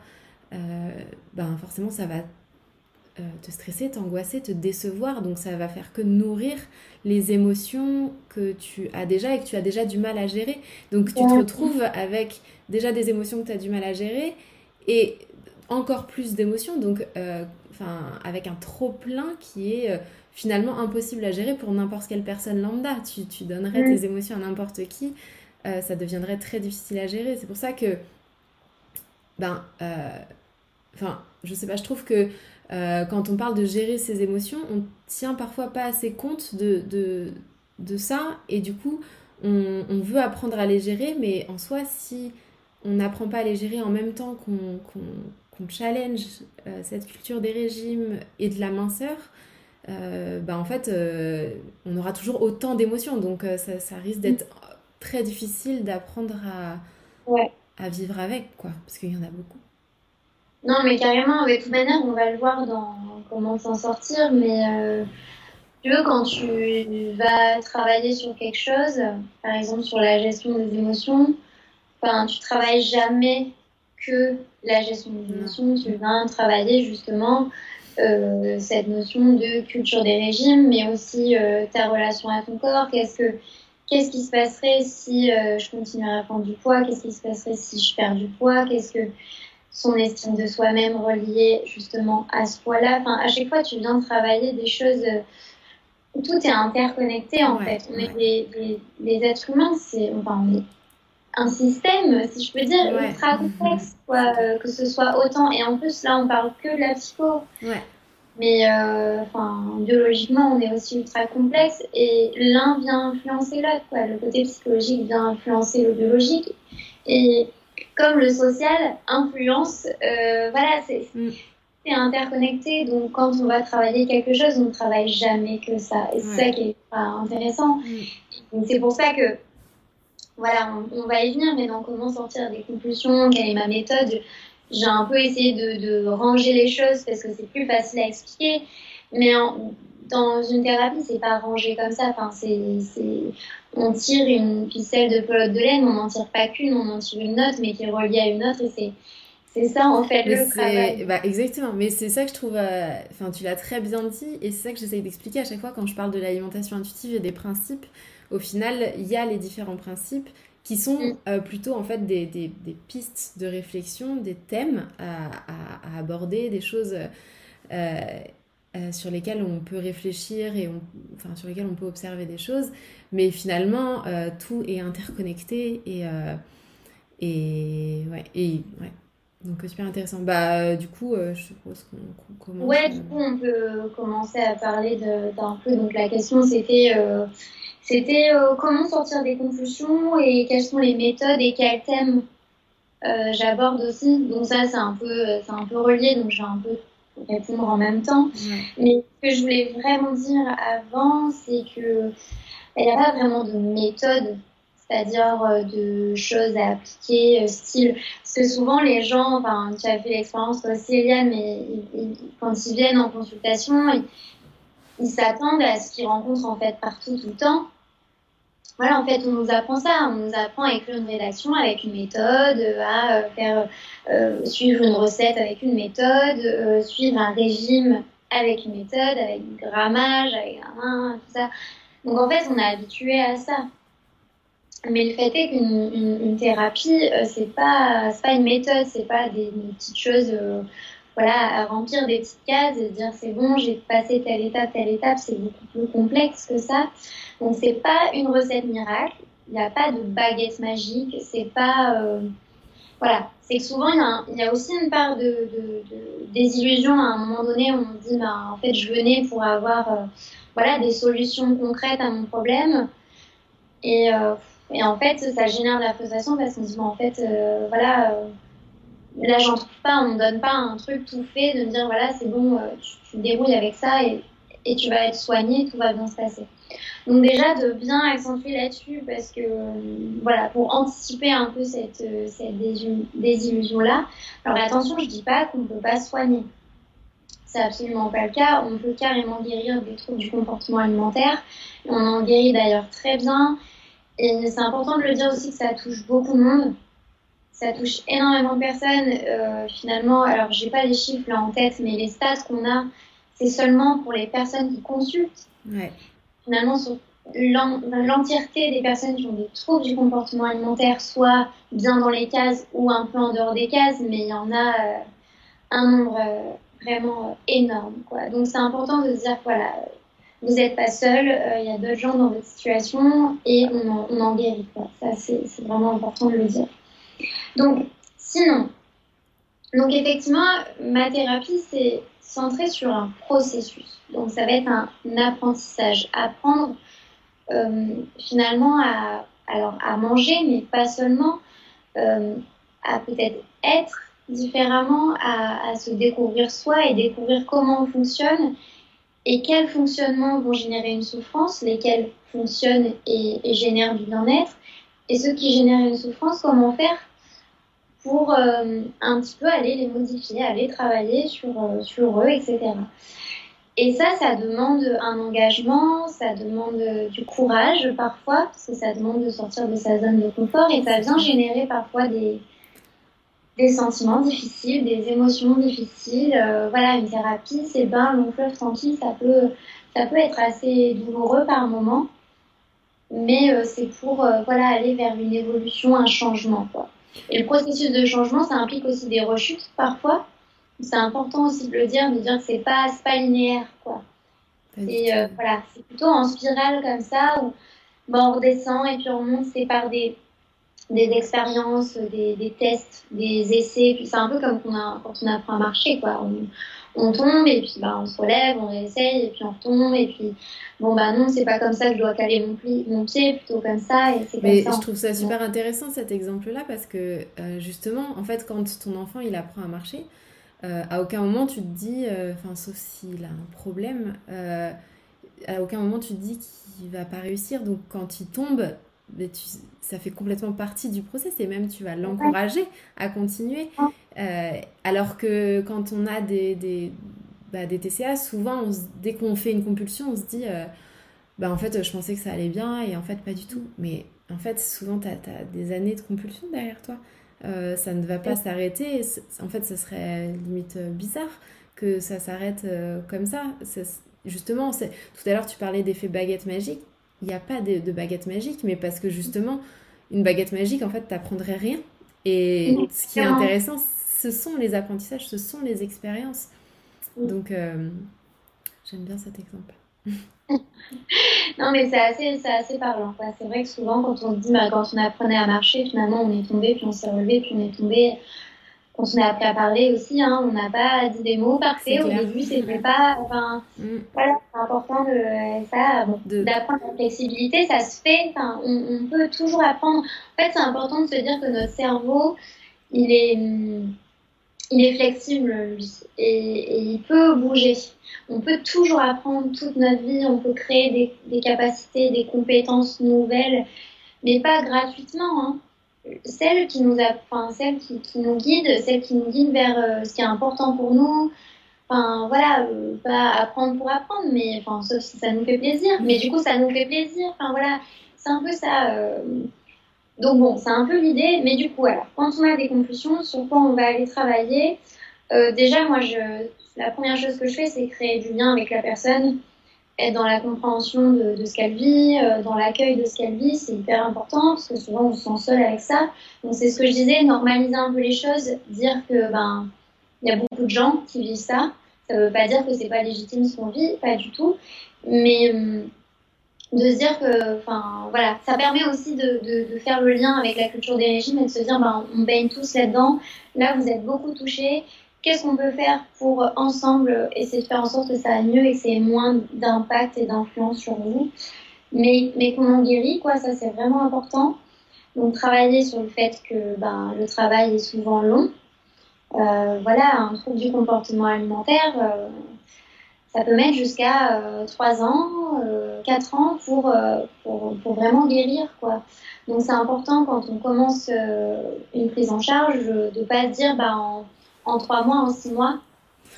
euh, ben forcément ça va euh, te stresser, t'angoisser, te décevoir. Donc ça va faire que nourrir les émotions que tu as déjà et que tu as déjà du mal à gérer. Donc tu te retrouves avec déjà des émotions que tu as du mal à gérer et encore plus d'émotions. Donc euh, enfin avec un trop plein qui est finalement impossible à gérer pour n'importe quelle personne lambda. Tu, tu donnerais mm. tes émotions à n'importe qui, euh, ça deviendrait très difficile à gérer. C'est pour ça que, ben, euh, enfin, je sais pas, je trouve que euh, quand on parle de gérer ses émotions, on tient parfois pas assez compte de, de, de ça et du coup, on, on, veut apprendre à les gérer, mais en soi, si on n'apprend pas à les gérer en même temps qu'on qu'on challenge cette culture des régimes et de la minceur, euh, bah en fait, euh, on aura toujours autant d'émotions. Donc, euh, ça, ça, risque d'être très difficile d'apprendre à, ouais. à vivre avec, quoi, parce qu'il y en a beaucoup. Non, mais carrément, de toute manière, on va le voir dans comment s'en sortir. Mais tu veux, quand tu vas travailler sur quelque chose, par exemple sur la gestion des émotions, tu travailles jamais que la gestion des émotions. Tu vas travailler justement cette notion de culture des régimes, mais aussi ta relation à ton corps. Qu'est-ce que qu'est-ce qui se passerait si je continuerais à prendre du poids? Qu'est-ce qui se passerait si je perds du poids? Qu'est-ce que son estime de soi-même reliée justement à ce poids-là? Enfin, à chaque fois, tu viens travailler des choses. tout est interconnecté en fait. On est des, des, êtres humains, c'est enfin, on est un système, si je peux dire, ultra complexe, quoi, euh, que ce soit autant. Et en plus, là, on parle que de la psycho. Mais euh, biologiquement, on est aussi ultra complexe et l'un vient influencer l'autre. Quoi. Le côté psychologique vient influencer le biologique. Et comme le social influence, euh, voilà, mm. c'est interconnecté. Donc, quand on va travailler quelque chose, on ne travaille jamais que ça. Et c'est ça qui est intéressant. Mm. C'est pour ça que, voilà, on, va y venir, mais dans comment sortir des conclusions, quelle est ma méthode, j'ai un peu essayé de, ranger les choses parce que c'est plus facile à expliquer. Mais dans une thérapie, c'est pas rangé comme ça. Enfin, c'est on tire une ficelle de pelote de laine, on n'en tire pas qu'une, on en tire une autre, mais qui est reliée à une autre, et c'est ça en fait le travail. Bah, exactement, mais c'est ça que je trouve. Euh, enfin, tu l'as très bien dit, et c'est ça que j'essaye d'expliquer à chaque fois quand je parle de l'alimentation intuitive et des principes. Au final, il y a les différents principes qui sont mm. euh, plutôt en fait des, des, des, pistes de réflexion, des thèmes à, à, aborder, des choses. Euh, euh, sur lesquels on peut réfléchir et enfin, sur lesquels on peut observer des choses. Mais finalement, tout est interconnecté et, et, ouais, et ouais. Donc super intéressant. Bah, du coup, je suppose qu'on commence. Ouais, du coup, on peut commencer à parler d'un peu. Donc la question, c'était c'était comment sortir des conclusions et quelles sont les méthodes et quels thèmes j'aborde aussi. Donc ça, c'est un peu, c'est un peu relié. Donc j'ai un peu répondre en même temps. Mais ce que je voulais vraiment dire avant, c'est que il n'y a pas vraiment de méthode, c'est-à-dire euh, de choses à appliquer, euh, style. Parce que souvent, les gens, enfin, tu as fait l'expérience aussi, Eliane, mais quand ils viennent en consultation, ils s'attendent à ce qu'ils rencontrent en fait partout, tout le temps voilà, en fait, on nous apprend ça. On nous apprend à écrire une rédaction avec une méthode, à euh, faire euh, suivre une recette avec une méthode, euh, suivre un régime avec une méthode, avec un grammage, avec un, tout ça. Donc en fait, on est habitué à ça. Mais le fait est qu'une une, thérapie, c'est pas pas une méthode, c'est pas des, petites choses, voilà, à remplir des petites cases et dire c'est bon, j'ai passé telle étape, telle étape. C'est beaucoup plus complexe que ça. Donc c'est pas une recette miracle, il n'y a pas de baguette magique, c'est pas euh, voilà, c'est que souvent il y, a aussi une part de, de, désillusion. À un moment donné où on dit bah, en fait je venais pour avoir euh, voilà des solutions concrètes à mon problème. Et, euh, et en fait ça génère de la frustration parce qu'on se dit bah, en fait voilà là j'en trouve pas, on me donne pas un truc tout fait de me dire voilà c'est bon tu, tu te débrouilles avec ça et, et tu vas être soigné, tout va bien se passer. Donc déjà de bien accentuer là-dessus parce que voilà pour anticiper un peu cette, cette désillusion-là. Alors attention, je dis pas qu'on ne peut pas soigner. C'est absolument pas le cas. On peut carrément guérir des troubles du comportement alimentaire. On en guérit d'ailleurs très bien. Et c'est important de le dire aussi que ça touche beaucoup de monde. Ça touche énormément de personnes. Euh, finalement, alors j'ai pas les chiffres là en tête, mais les stats qu'on a, c'est seulement pour les personnes qui consultent. Ouais finalement sur l'entièreté des personnes qui ont des troubles du comportement alimentaire, soit bien dans les cases ou un peu en dehors des cases, mais il y en a euh, un nombre euh, vraiment euh, énorme. Quoi. Donc c'est important de dire, voilà, vous n'êtes pas seul, il y a d'autres gens dans votre situation et on en, on en guérit. Quoi. Ça, c'est vraiment important de le dire. Donc, sinon, donc effectivement, ma thérapie, c'est centré sur un processus. Donc ça va être un, apprentissage, apprendre euh, finalement à, alors, à manger, mais pas seulement, euh, à peut-être être différemment, à, se découvrir soi et découvrir comment on fonctionne et quels fonctionnements vont générer une souffrance, lesquels fonctionnent et, et génèrent du bien-être, et ceux qui génèrent une souffrance, comment faire pour euh, un petit peu aller les modifier, aller travailler sur, euh, sur eux, etc. Et ça, ça demande un engagement, ça demande du courage parfois, parce que ça demande de sortir de sa zone de confort et ça vient générer parfois des, des sentiments difficiles, des émotions difficiles. Euh, voilà, une thérapie, c'est bien long fleuve tranquille, ça peut, ça peut être assez douloureux par moment, mais euh, c'est pour euh, voilà, aller vers une évolution, un changement. Et le processus de changement, ça implique aussi des rechutes parfois. C'est important aussi de le dire, de dire que c'est pas, pas linéaire. Quoi. Et voilà, c'est plutôt en spirale comme ça, où on redescend et puis on monte, c'est par des des expériences, des, des, tests, des essais. Puis c'est un peu comme quand on, a, quand on apprend à marcher, quoi. On, on tombe et puis bah, on se relève, on essaye et puis on retombe et puis bon bah non c'est pas comme ça que je dois caler mon, pli, mon pied plutôt comme ça et c'est Mais je trouve ça super intéressant cet exemple là parce que euh, justement en fait quand ton enfant il apprend à marcher euh, à aucun moment tu te dis euh, enfin sauf s'il a un problème à aucun moment tu te dis qu'il va pas réussir donc quand il tombe mais tu, ça fait complètement partie du process et même tu vas l'encourager à continuer. Euh, alors que quand on a des, des, bah, des TCA, souvent, on dès qu'on fait une compulsion, on se dit euh, bah, en fait, je pensais que ça allait bien et en fait, pas du tout. Mais en fait, souvent, tu as, des années de compulsion derrière toi. Euh, ça ne va pas s'arrêter. En fait, ça serait limite bizarre que ça s'arrête comme ça. ça justement, tout à l'heure, tu parlais d'effet baguette magique il n'y a pas de, baguette magique, mais parce que justement, une baguette magique, en fait, t'apprendrais rien. Et ce qui est intéressant, ce sont les apprentissages, ce sont les expériences. Donc, euh, j'aime bien cet exemple. non, mais c'est assez, assez parlant. C'est vrai que souvent, quand on dit, bah, quand on apprenait à marcher, finalement, on est tombé, puis on s'est relevé, puis on est tombé quand on a appris à parler aussi, hein, on n'a pas dit des mots parfaits. Au début, c'était pas. Enfin, mm. voilà, c'est important de ça, d'apprendre la flexibilité. Ça se fait. Enfin, on, peut toujours apprendre. En fait, c'est important de se dire que notre cerveau, il est, il est flexible lui, et, il peut bouger. On peut toujours apprendre toute notre vie. On peut créer des, des capacités, des compétences nouvelles, mais pas gratuitement. Hein celle qui nous a, celle qui, qui, nous guide, celle qui nous guide vers euh, ce qui est important pour nous. Enfin, voilà, euh, pas apprendre pour apprendre, mais enfin, sauf si ça nous fait plaisir. Mais du coup, ça nous fait plaisir. Enfin, voilà, c'est un peu ça. Euh. Donc bon, c'est un peu l'idée. Mais du coup, alors, quand on a des conclusions, sur quoi on va aller travailler, déjà, moi, je, la première chose que je fais, c'est créer du lien avec la personne être dans la compréhension de, ce qu'elle vit, euh, dans l'accueil de ce qu'elle vit, c'est hyper important parce que souvent on se sent seul avec ça. Donc c'est ce que je disais, normaliser un peu les choses, dire que ben il y a beaucoup de gens qui vivent ça. Ça veut pas dire que c'est pas légitime ce qu'on vit, pas du tout, mais hum, de se dire que, enfin voilà, ça permet aussi de, de, de, faire le lien avec la culture des régimes et de se dire ben on baigne tous là-dedans. Là vous êtes beaucoup touchés qu'est-ce qu'on peut faire pour ensemble essayer de faire en sorte que ça aille mieux et que c'est moins d'impact et d'influence sur vous? Mais, mais qu'on en guérit, quoi, ça c'est vraiment important. Donc travailler sur le fait que ben, le travail est souvent long. Euh, voilà, un trouble du comportement alimentaire, euh, ça peut mettre jusqu'à euh, 3 ans, 4 ans pour, pour, pour, vraiment guérir. Quoi. Donc c'est important quand on commence une prise en charge de ne pas se dire bah, en en trois mois, en six mois,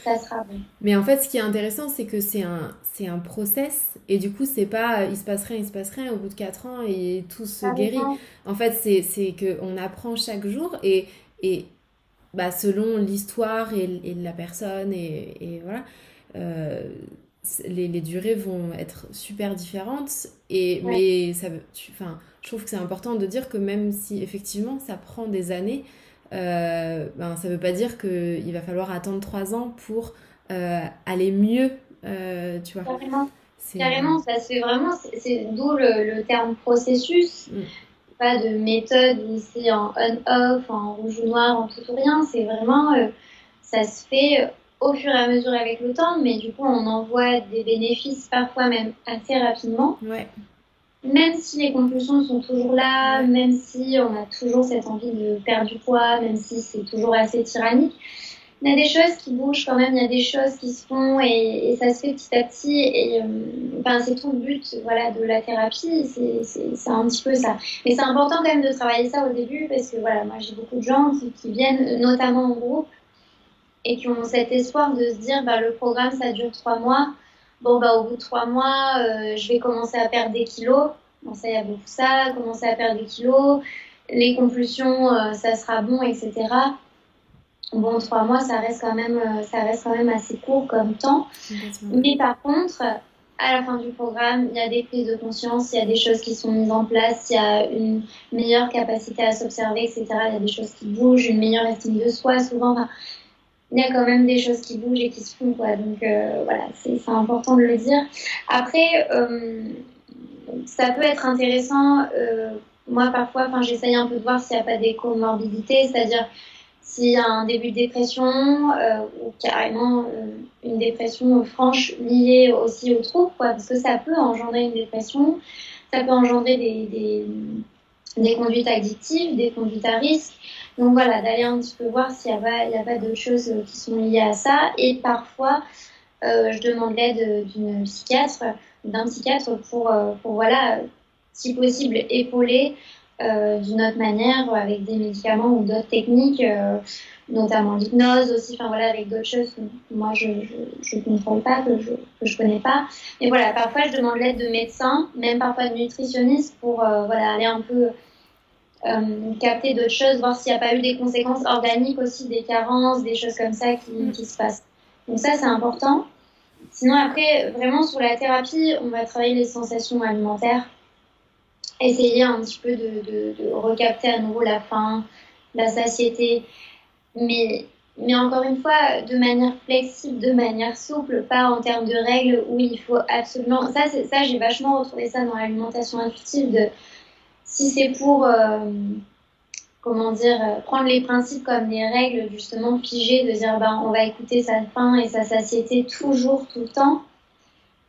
ça sera bon. Mais en fait, ce qui est intéressant, c'est que c'est un, c'est un process. Et du coup, c'est pas il se passe rien, il se passe rien au bout de quatre ans et tout se guérit. En fait, c'est, c'est qu'on apprend chaque jour et, et bah, selon l'histoire et, et, la personne, et, et voilà, euh, les, les, durées vont être super différentes. Et, Mais ça, tu, je trouve que c'est important de dire que même si effectivement ça prend des années, euh, ben, ça ne veut pas dire qu'il va falloir attendre trois ans pour euh, aller mieux, euh, tu vois. Carrément. Carrément, ça se fait vraiment, c'est d'où le, terme processus. Mm. Pas de méthode ici en on-off, en rouge ou noir, en tout ou rien. C'est vraiment, ça se fait au fur et à mesure avec le temps, mais du coup, on en voit des bénéfices parfois même assez rapidement. Ouais même si les compulsions sont toujours là, même si on a toujours cette envie de perdre du poids, même si c'est toujours assez tyrannique, il y a des choses qui bougent quand même, il y a des choses qui se font et, ça se fait petit à petit. Et euh, c'est tout le but voilà, de la thérapie, c'est un petit peu ça. Mais c'est important quand même de travailler ça au début parce que voilà, moi j'ai beaucoup de gens qui, viennent notamment en groupe et qui ont cet espoir de se dire bah, le programme ça dure trois mois bon, bah, au bout de trois mois, euh, je vais commencer à perdre des kilos. Bon, ça, il y a beaucoup ça, commencer à perdre des kilos. Les compulsions, euh, ça sera bon, etc. bon, trois mois, ça reste quand même, ça reste quand même assez court comme temps. Mais par contre, à la fin du programme, il y a des prises de conscience, il y a des choses qui sont mises en place, il y a une meilleure capacité à s'observer, etc. Il y a des choses qui bougent, une meilleure estime de soi, souvent. Il y a quand même des choses qui bougent et qui se font, quoi. Donc euh, voilà, c'est important de le dire. Après, euh, ça peut être intéressant. Euh, moi, parfois, j'essaye un peu de voir s'il n'y a pas des comorbidités, c'est-à-dire s'il y a un début de dépression ou carrément une dépression franche liée aussi au trouble, quoi, parce que ça peut engendrer une dépression, ça peut engendrer des, des, des conduites addictives, des conduites à risque. Donc voilà, d'aller un petit peu voir s'il n'y a pas, d'autres choses qui sont liées à ça. Et parfois, euh, je demande l'aide d'une psychiatre, d'un psychiatre pour, pour, voilà, si possible, épauler euh, d'une autre manière, avec des médicaments ou d'autres techniques, euh, notamment l'hypnose aussi, enfin voilà, avec d'autres choses que moi je ne comprends pas, que je ne connais pas. Mais voilà, parfois je demande l'aide de médecins, même parfois de nutritionnistes, pour euh, voilà, aller un peu capter d'autres choses, voir s'il n'y a pas eu des conséquences organiques aussi, des carences, des choses comme ça qui, mm. qui se passent. Donc ça, c'est important. Sinon, après, vraiment, sur la thérapie, on va travailler les sensations alimentaires essayer un petit peu de, de, recapter à nouveau la faim, la satiété, mais, mais encore une fois, de manière flexible, de manière souple, pas en termes de règles où il faut absolument. Ça, ça j'ai vachement retrouvé ça dans l'alimentation intuitive. De, si c'est pour, euh, comment dire, prendre les principes comme des règles justement figées, de dire ben, on va écouter sa faim et sa satiété toujours, tout le temps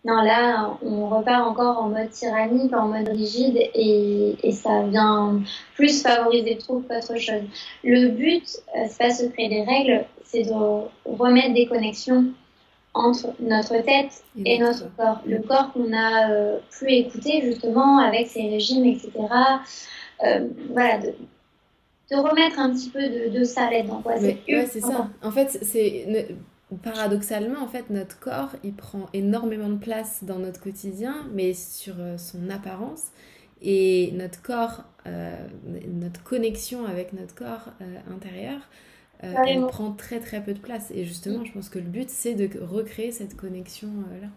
non, là, on repart encore en mode tyrannique, en mode rigide, et, ça vient plus favoriser le trouble qu'autre chose. Le but, euh, c'est pas se créer des règles, c'est de remettre des connexions entre notre tête et notre corps. Le corps qu'on a euh, plus écouté justement avec ses régimes, etc. Euh, voilà, de, remettre un petit peu de, ça là-dedans. Ouais, c'est ça. En fait, c'est paradoxalement, en fait, notre corps, il prend énormément de place dans notre quotidien, mais sur euh, son apparence. Et notre corps, euh, notre connexion avec notre corps euh, elle prend très très peu de place. Et justement, je pense que le but, c'est de recréer cette connexion-là.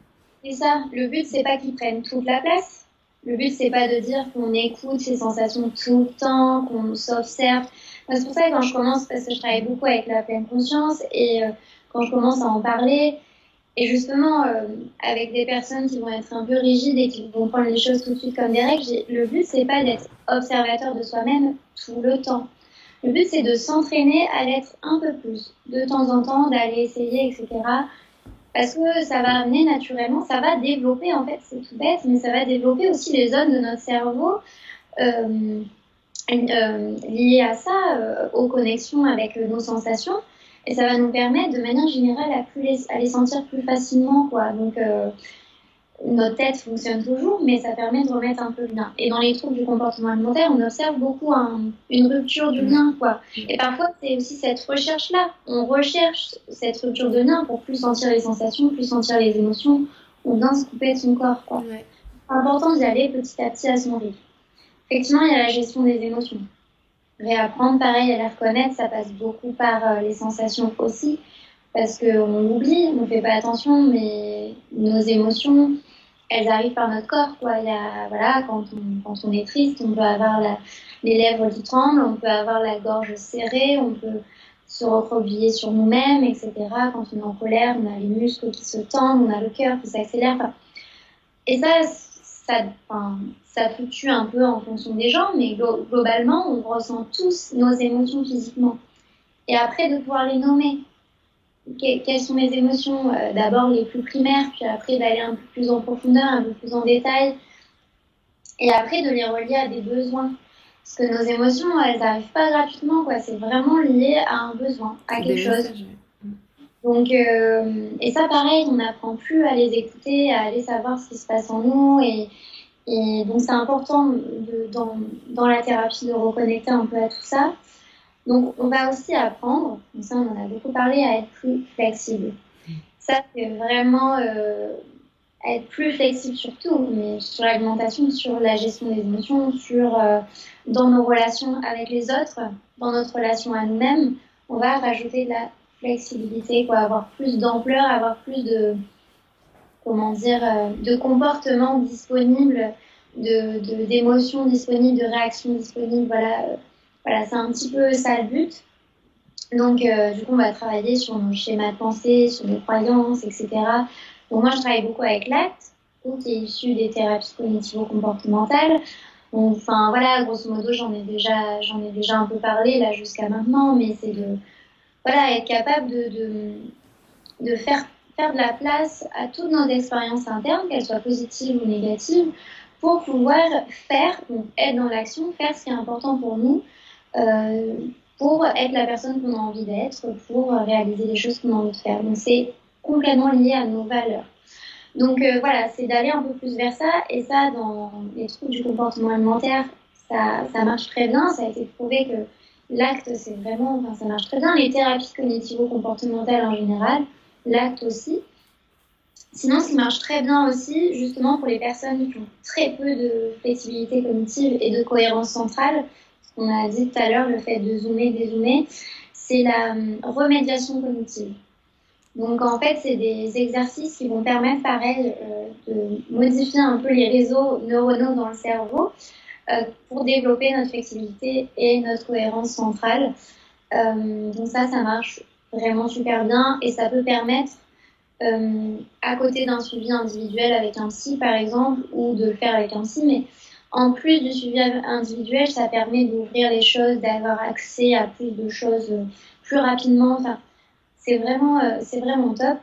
c'est ça. Le but, c'est pas qu'ils prennent toute la place. Le but, c'est pas de dire qu'on écoute ses sensations tout le temps, qu'on s'observe. C'est pour ça que quand je commence, parce que je travaille beaucoup avec la pleine conscience et quand je commence à en parler, et justement, euh, avec des personnes qui vont être un peu rigides et qui vont prendre les choses tout de suite comme des règles, le but, c'est pas d'être observateur de soi-même tout le temps. Le but, c'est de s'entraîner à l'être un peu plus, de temps en temps, d'aller essayer, etc. Parce que ça va amener naturellement, ça va développer, en fait, c'est tout bête, mais ça va développer aussi les zones de notre cerveau euh, euh, liées à ça, aux connexions avec nos sensations. Et ça va nous permettre, de manière générale, à, plus les, sentir plus facilement. Quoi. Donc, euh, notre tête fonctionne toujours, mais ça permet de remettre un peu le lien. Et dans les troubles du comportement alimentaire, on observe beaucoup une rupture du lien. Quoi. Et parfois, c'est aussi cette recherche-là. On recherche cette rupture de lien pour plus sentir les sensations, plus sentir les émotions, ou bien se couper de son corps. Quoi. C'est important d'y aller petit à petit à son rythme. Effectivement, il y a la gestion des émotions réapprendre pareil à les reconnaître, ça passe beaucoup par euh, les sensations aussi, parce qu'on l'oublie, on ne fait pas attention, mais nos émotions, elles arrivent par notre corps. Quoi. Il y a, voilà, quand, on, quand on est triste, on peut avoir les lèvres qui tremblent, on peut avoir la gorge serrée, on peut se recroqueviller sur nous-mêmes, etc. Quand on est en colère, on a les muscles qui se tendent, on a le cœur qui s'accélère. Et ça, ça, ça fluctue un peu en fonction des gens, mais globalement, on ressent tous nos émotions physiquement. Et après, de pouvoir les nommer. Quelles sont les émotions euh, D'abord les plus primaires, puis après d'aller un peu plus en profondeur, un peu plus en détail. Et après, de les relier à des besoins. Parce que nos émotions, elles n'arrivent pas gratuitement, quoi. C'est vraiment lié à un besoin, à quelque chose. Donc, euh, et ça, pareil, on n'apprend plus à les écouter, à aller savoir ce qui se passe en nous et, et donc, c'est important de, dans, dans, la thérapie de reconnecter un peu à tout ça. Donc, on va aussi apprendre, comme ça, on en a beaucoup parlé, à être plus flexible. Ça, c'est vraiment euh, être plus flexible sur tout, mais sur l'alimentation, sur la gestion des émotions, sur euh, dans nos relations avec les autres, dans notre relation à nous-mêmes. on va rajouter de la flexibilité, quoi, avoir plus d'ampleur, avoir plus de, comment dire, euh, de comportements disponibles, de, d'émotions disponibles, de réactions disponibles. Voilà, voilà c'est un petit peu ça le but. Donc, euh, du coup, on va travailler sur nos schémas de pensée, sur nos croyances, etc. Donc, moi, je travaille beaucoup avec l'acte, qui est issu des thérapies cognitivo-comportementales. Enfin, voilà, grosso modo, j'en ai déjà, j'en ai déjà un peu parlé là jusqu'à maintenant, mais c'est de, voilà, être capable de, de, faire, faire de la place à toutes nos expériences internes, qu'elles soient positives ou négatives, pour pouvoir faire, être dans l'action, faire ce qui est important pour nous, pour être la personne qu'on a envie d'être, pour réaliser les choses qu'on a envie de faire. Donc c'est complètement lié à nos valeurs. Donc euh, voilà, c'est d'aller un peu plus vers ça. Et ça, dans les troubles du comportement alimentaire, ça, ça marche très bien. Ça a été prouvé que l'acte, c'est vraiment, enfin, ça marche très bien. Les thérapies cognitivo-comportementales en général, l'acte aussi. Sinon, ce qui marche très bien aussi, justement pour les personnes qui ont très peu de flexibilité cognitive et de cohérence centrale, ce qu'on a dit tout à l'heure, le fait de zoomer, dézoomer, c'est la hum, remédiation cognitive. Donc en fait, c'est des exercices qui vont permettre, pareil, euh, de modifier un peu les réseaux neuronaux dans le cerveau euh, pour développer notre flexibilité et notre cohérence centrale. Euh, donc ça, ça marche vraiment super bien et ça peut permettre, à côté d'un suivi individuel avec un psy par exemple, ou de le faire avec un psy, mais en plus du suivi individuel, ça permet d'ouvrir les choses, d'avoir accès à plus de choses plus rapidement. Enfin, c'est vraiment, euh, c'est vraiment top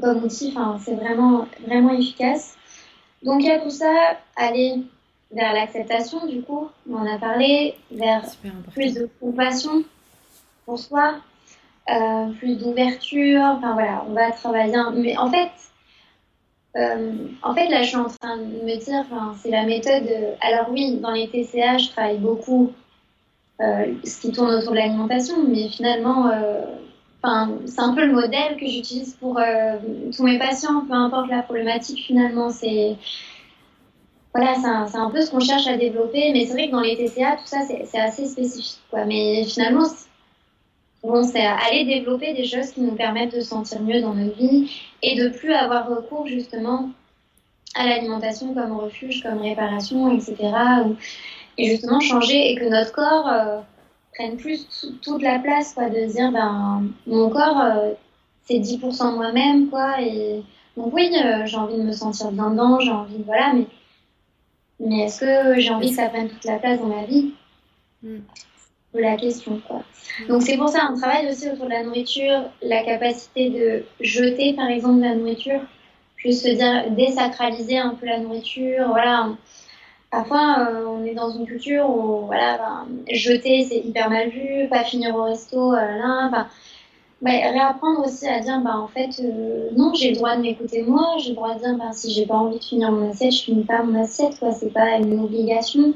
comme outil. Enfin, c'est vraiment, vraiment efficace. Donc, il y a tout ça, aller vers l'acceptation, du coup, on en a parlé, vers plus de compassion pour soi, euh, plus d'ouverture. Enfin, voilà, on va travailler. Mais en fait, euh, en fait, là, je suis en train de me dire, c'est la méthode. Alors oui, dans les TCA, je travaille beaucoup ce qui tourne autour de l'alimentation, mais finalement, Enfin, c'est un peu le modèle que j'utilise pour euh, tous mes patients, peu importe la problématique finalement. C'est voilà, c'est un, peu ce qu'on cherche à développer, mais c'est vrai que dans les TCA, tout ça, c'est assez spécifique. Mais finalement, bon, c'est aller développer des choses qui nous permettent de se sentir mieux dans nos vies et de plus avoir recours justement à l'alimentation comme refuge, comme réparation, etc. et justement changer et que notre corps... Euh, prennent plus toute la place, quoi, de dire, ben, mon corps, euh, c'est 10% moi-même, quoi, et donc oui, euh, j'ai envie de me sentir bien dedans, j'ai envie, voilà, mais, mais est-ce que j'ai envie que ça prenne toute la place dans ma vie? Mm. La question, quoi. Donc c'est pour ça, on travaille aussi autour de la nourriture, la capacité de jeter, par exemple, la nourriture, juste se dire, désacraliser un peu la nourriture, voilà, Parfois, euh, on est dans une culture où, voilà, ben, jeter, c'est hyper mal vu, pas finir au resto, euh, là, ben, réapprendre aussi à dire, ben, en fait, euh, non, j'ai le droit de m'écouter moi, j'ai le droit de dire, ben, si j'ai pas envie de finir mon assiette, je finis pas mon assiette, quoi, c'est pas une obligation.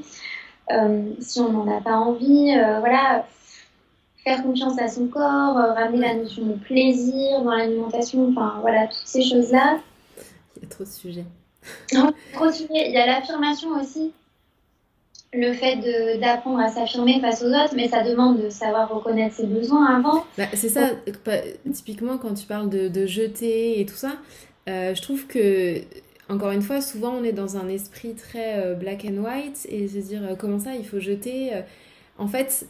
Si on n'en a pas envie, voilà, faire confiance à son corps, ramener la notion de plaisir dans l'alimentation, enfin, voilà, toutes ces choses-là. Il y a trop de sujets. Il y a l'affirmation aussi, le fait d'apprendre à s'affirmer face aux autres, mais ça demande de savoir reconnaître ses besoins avant. Bah, c'est ça, typiquement quand tu parles de, jeter et tout ça, euh, je trouve que, encore une fois, souvent on est dans un esprit très euh, black and white et se dire euh, comment ça, il faut jeter. en fait,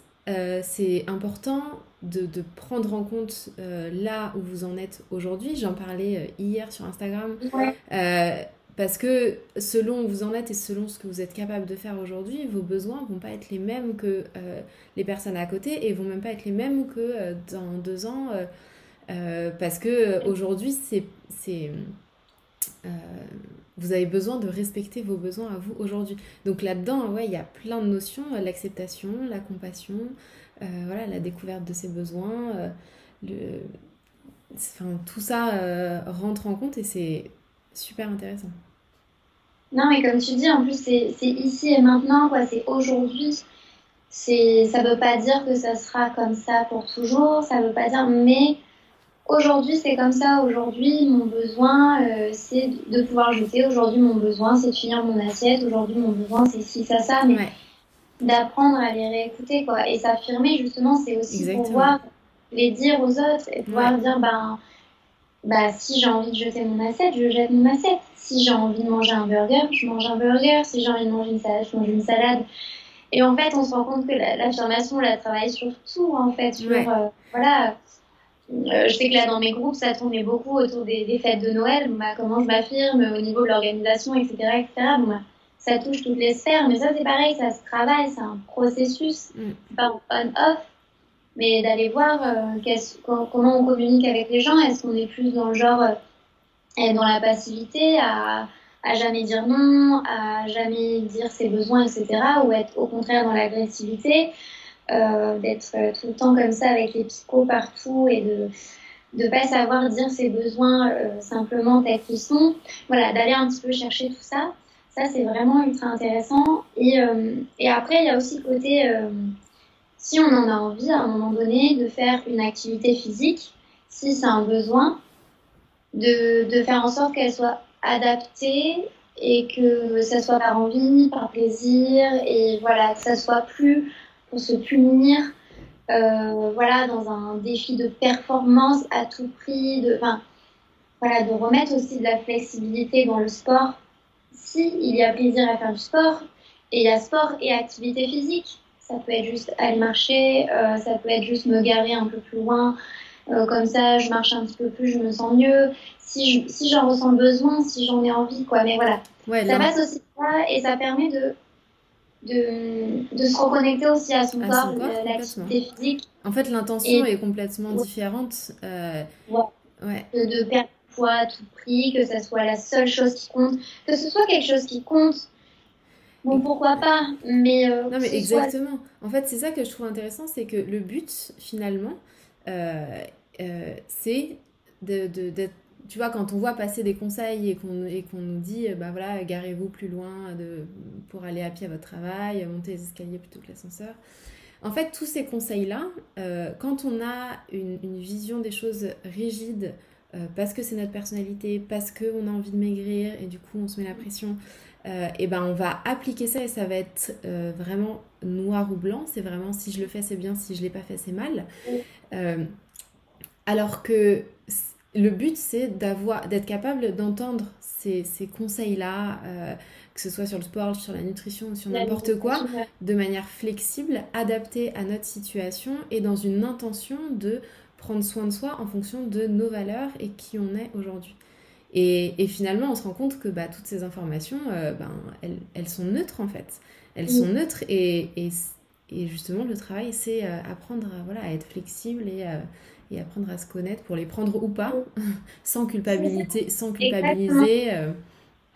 c'est important de, de, prendre en compte là où vous en êtes aujourd'hui. J'en parlais hier sur Instagram. Ouais. Parce que selon où vous en êtes et selon ce que vous êtes capable de faire aujourd'hui, vos besoins vont pas être les mêmes que euh, les personnes à côté et vont même pas être les mêmes que euh, dans deux ans. Euh, parce que aujourd'hui, c'est, c'est vous avez besoin de respecter vos besoins à vous aujourd'hui. Donc là-dedans, ouais, il y a plein de notions l'acceptation, la compassion, voilà, la découverte de ses besoins. enfin, tout ça rentre en compte et c'est super intéressant. Non, mais comme tu dis, en plus, c'est ici et maintenant, quoi. C'est aujourd'hui. Ça veut pas dire que ça sera comme ça pour toujours. Ça veut pas dire, mais aujourd'hui, c'est comme ça. Aujourd'hui, mon besoin, euh, c'est de pouvoir jeter. Aujourd'hui, mon besoin, c'est de finir mon assiette. Aujourd'hui, mon besoin, c'est ci, ça, ça. Mais d'apprendre à les réécouter, quoi. Et s'affirmer, justement, c'est aussi pouvoir les dire aux autres et pouvoir dire, ben, bah, si j'ai envie de jeter mon assiette, je jette mon assiette. Si j'ai envie de manger un burger, je mange un burger. Si j'ai envie de manger une salade, je mange une salade. Et en fait, on se rend compte que l'affirmation, la, la travaille sur tout, en fait. Sur, euh, voilà. Euh, je sais que là, dans mes groupes, ça tournait beaucoup autour des, fêtes de Noël. Bah, comment je m'affirme au niveau de l'organisation, etc., etc. Bon, bah, ça touche toutes les sphères. Mais ça, c'est pareil, ça se travaille, c'est un processus. Mm. Pas on-off mais d'aller voir euh, comment on communique avec les gens. Est-ce qu'on est plus dans le genre euh, être dans la passivité, à, à, jamais dire non, à jamais dire ses besoins, etc. Ou être au contraire dans l'agressivité, euh, d'être tout le temps comme ça avec les picots partout et de ne pas savoir dire ses besoins simplement tels qu'ils sont. Voilà, d'aller un petit peu chercher tout ça. Ça, c'est vraiment ultra intéressant. Et, et après, il y a aussi le côté si on en a envie à un moment donné de faire une activité physique, si c'est un besoin, de, de faire en sorte qu'elle soit adaptée et que ça soit par envie, par plaisir, et voilà, que ça soit plus se punir, euh, voilà, dans un défi de performance à tout prix, de, enfin, voilà, de remettre aussi de la flexibilité dans le sport. Si il y a plaisir à faire du sport, et il y a sport et activité physique, ça peut être juste aller marcher, euh, ça peut être juste me garer un peu plus loin. Euh, comme ça, je marche un petit peu plus, je me sens mieux. Si, si j'en ressens besoin, si j'en ai envie, quoi. Mais voilà. ça passe aussi ça et ça permet de, de, de se reconnecter aussi à son corps, l'activité physique. En fait, l'intention est complètement différente. Euh... Ouais. De, de perdre poids à tout prix, que ça soit la seule chose qui compte, que ce soit quelque chose qui compte Bon, pourquoi pas, mais... Euh, non, mais exactement. En fait, c'est ça que je trouve intéressant, c'est que le but, finalement, euh, euh, c'est de, de, Tu vois, quand on voit passer des conseils et qu'on nous dit, bah voilà, garez-vous plus loin de, pour aller à pied à votre travail, montez les escaliers plutôt que l'ascenseur. En fait, tous ces conseils-là, quand on a une, une, vision des choses rigides, parce que c'est notre personnalité, parce qu'on a envie de maigrir et du coup on se met la pression, euh, et ben on va appliquer ça et ça va être euh, vraiment noir ou blanc. C'est vraiment si je le fais c'est bien, si je l'ai pas fait c'est mal. Euh, alors que le but c'est d'avoir, d'être capable d'entendre ces, ces conseils-là, que ce soit sur le sport, sur la nutrition sur n'importe quoi, de manière flexible, adaptée à notre situation et dans une intention de prendre soin de soi en fonction de nos valeurs et qui on est aujourd'hui. Et, finalement, on se rend compte que bah, toutes ces informations, euh, ben, elles, elles, sont neutres en fait. Elles sont neutres et, et, et, justement, le travail, c'est euh, apprendre à, voilà, à être flexible et, euh, et, apprendre à se connaître pour les prendre ou pas, sans, culpabilité, sans culpabiliser.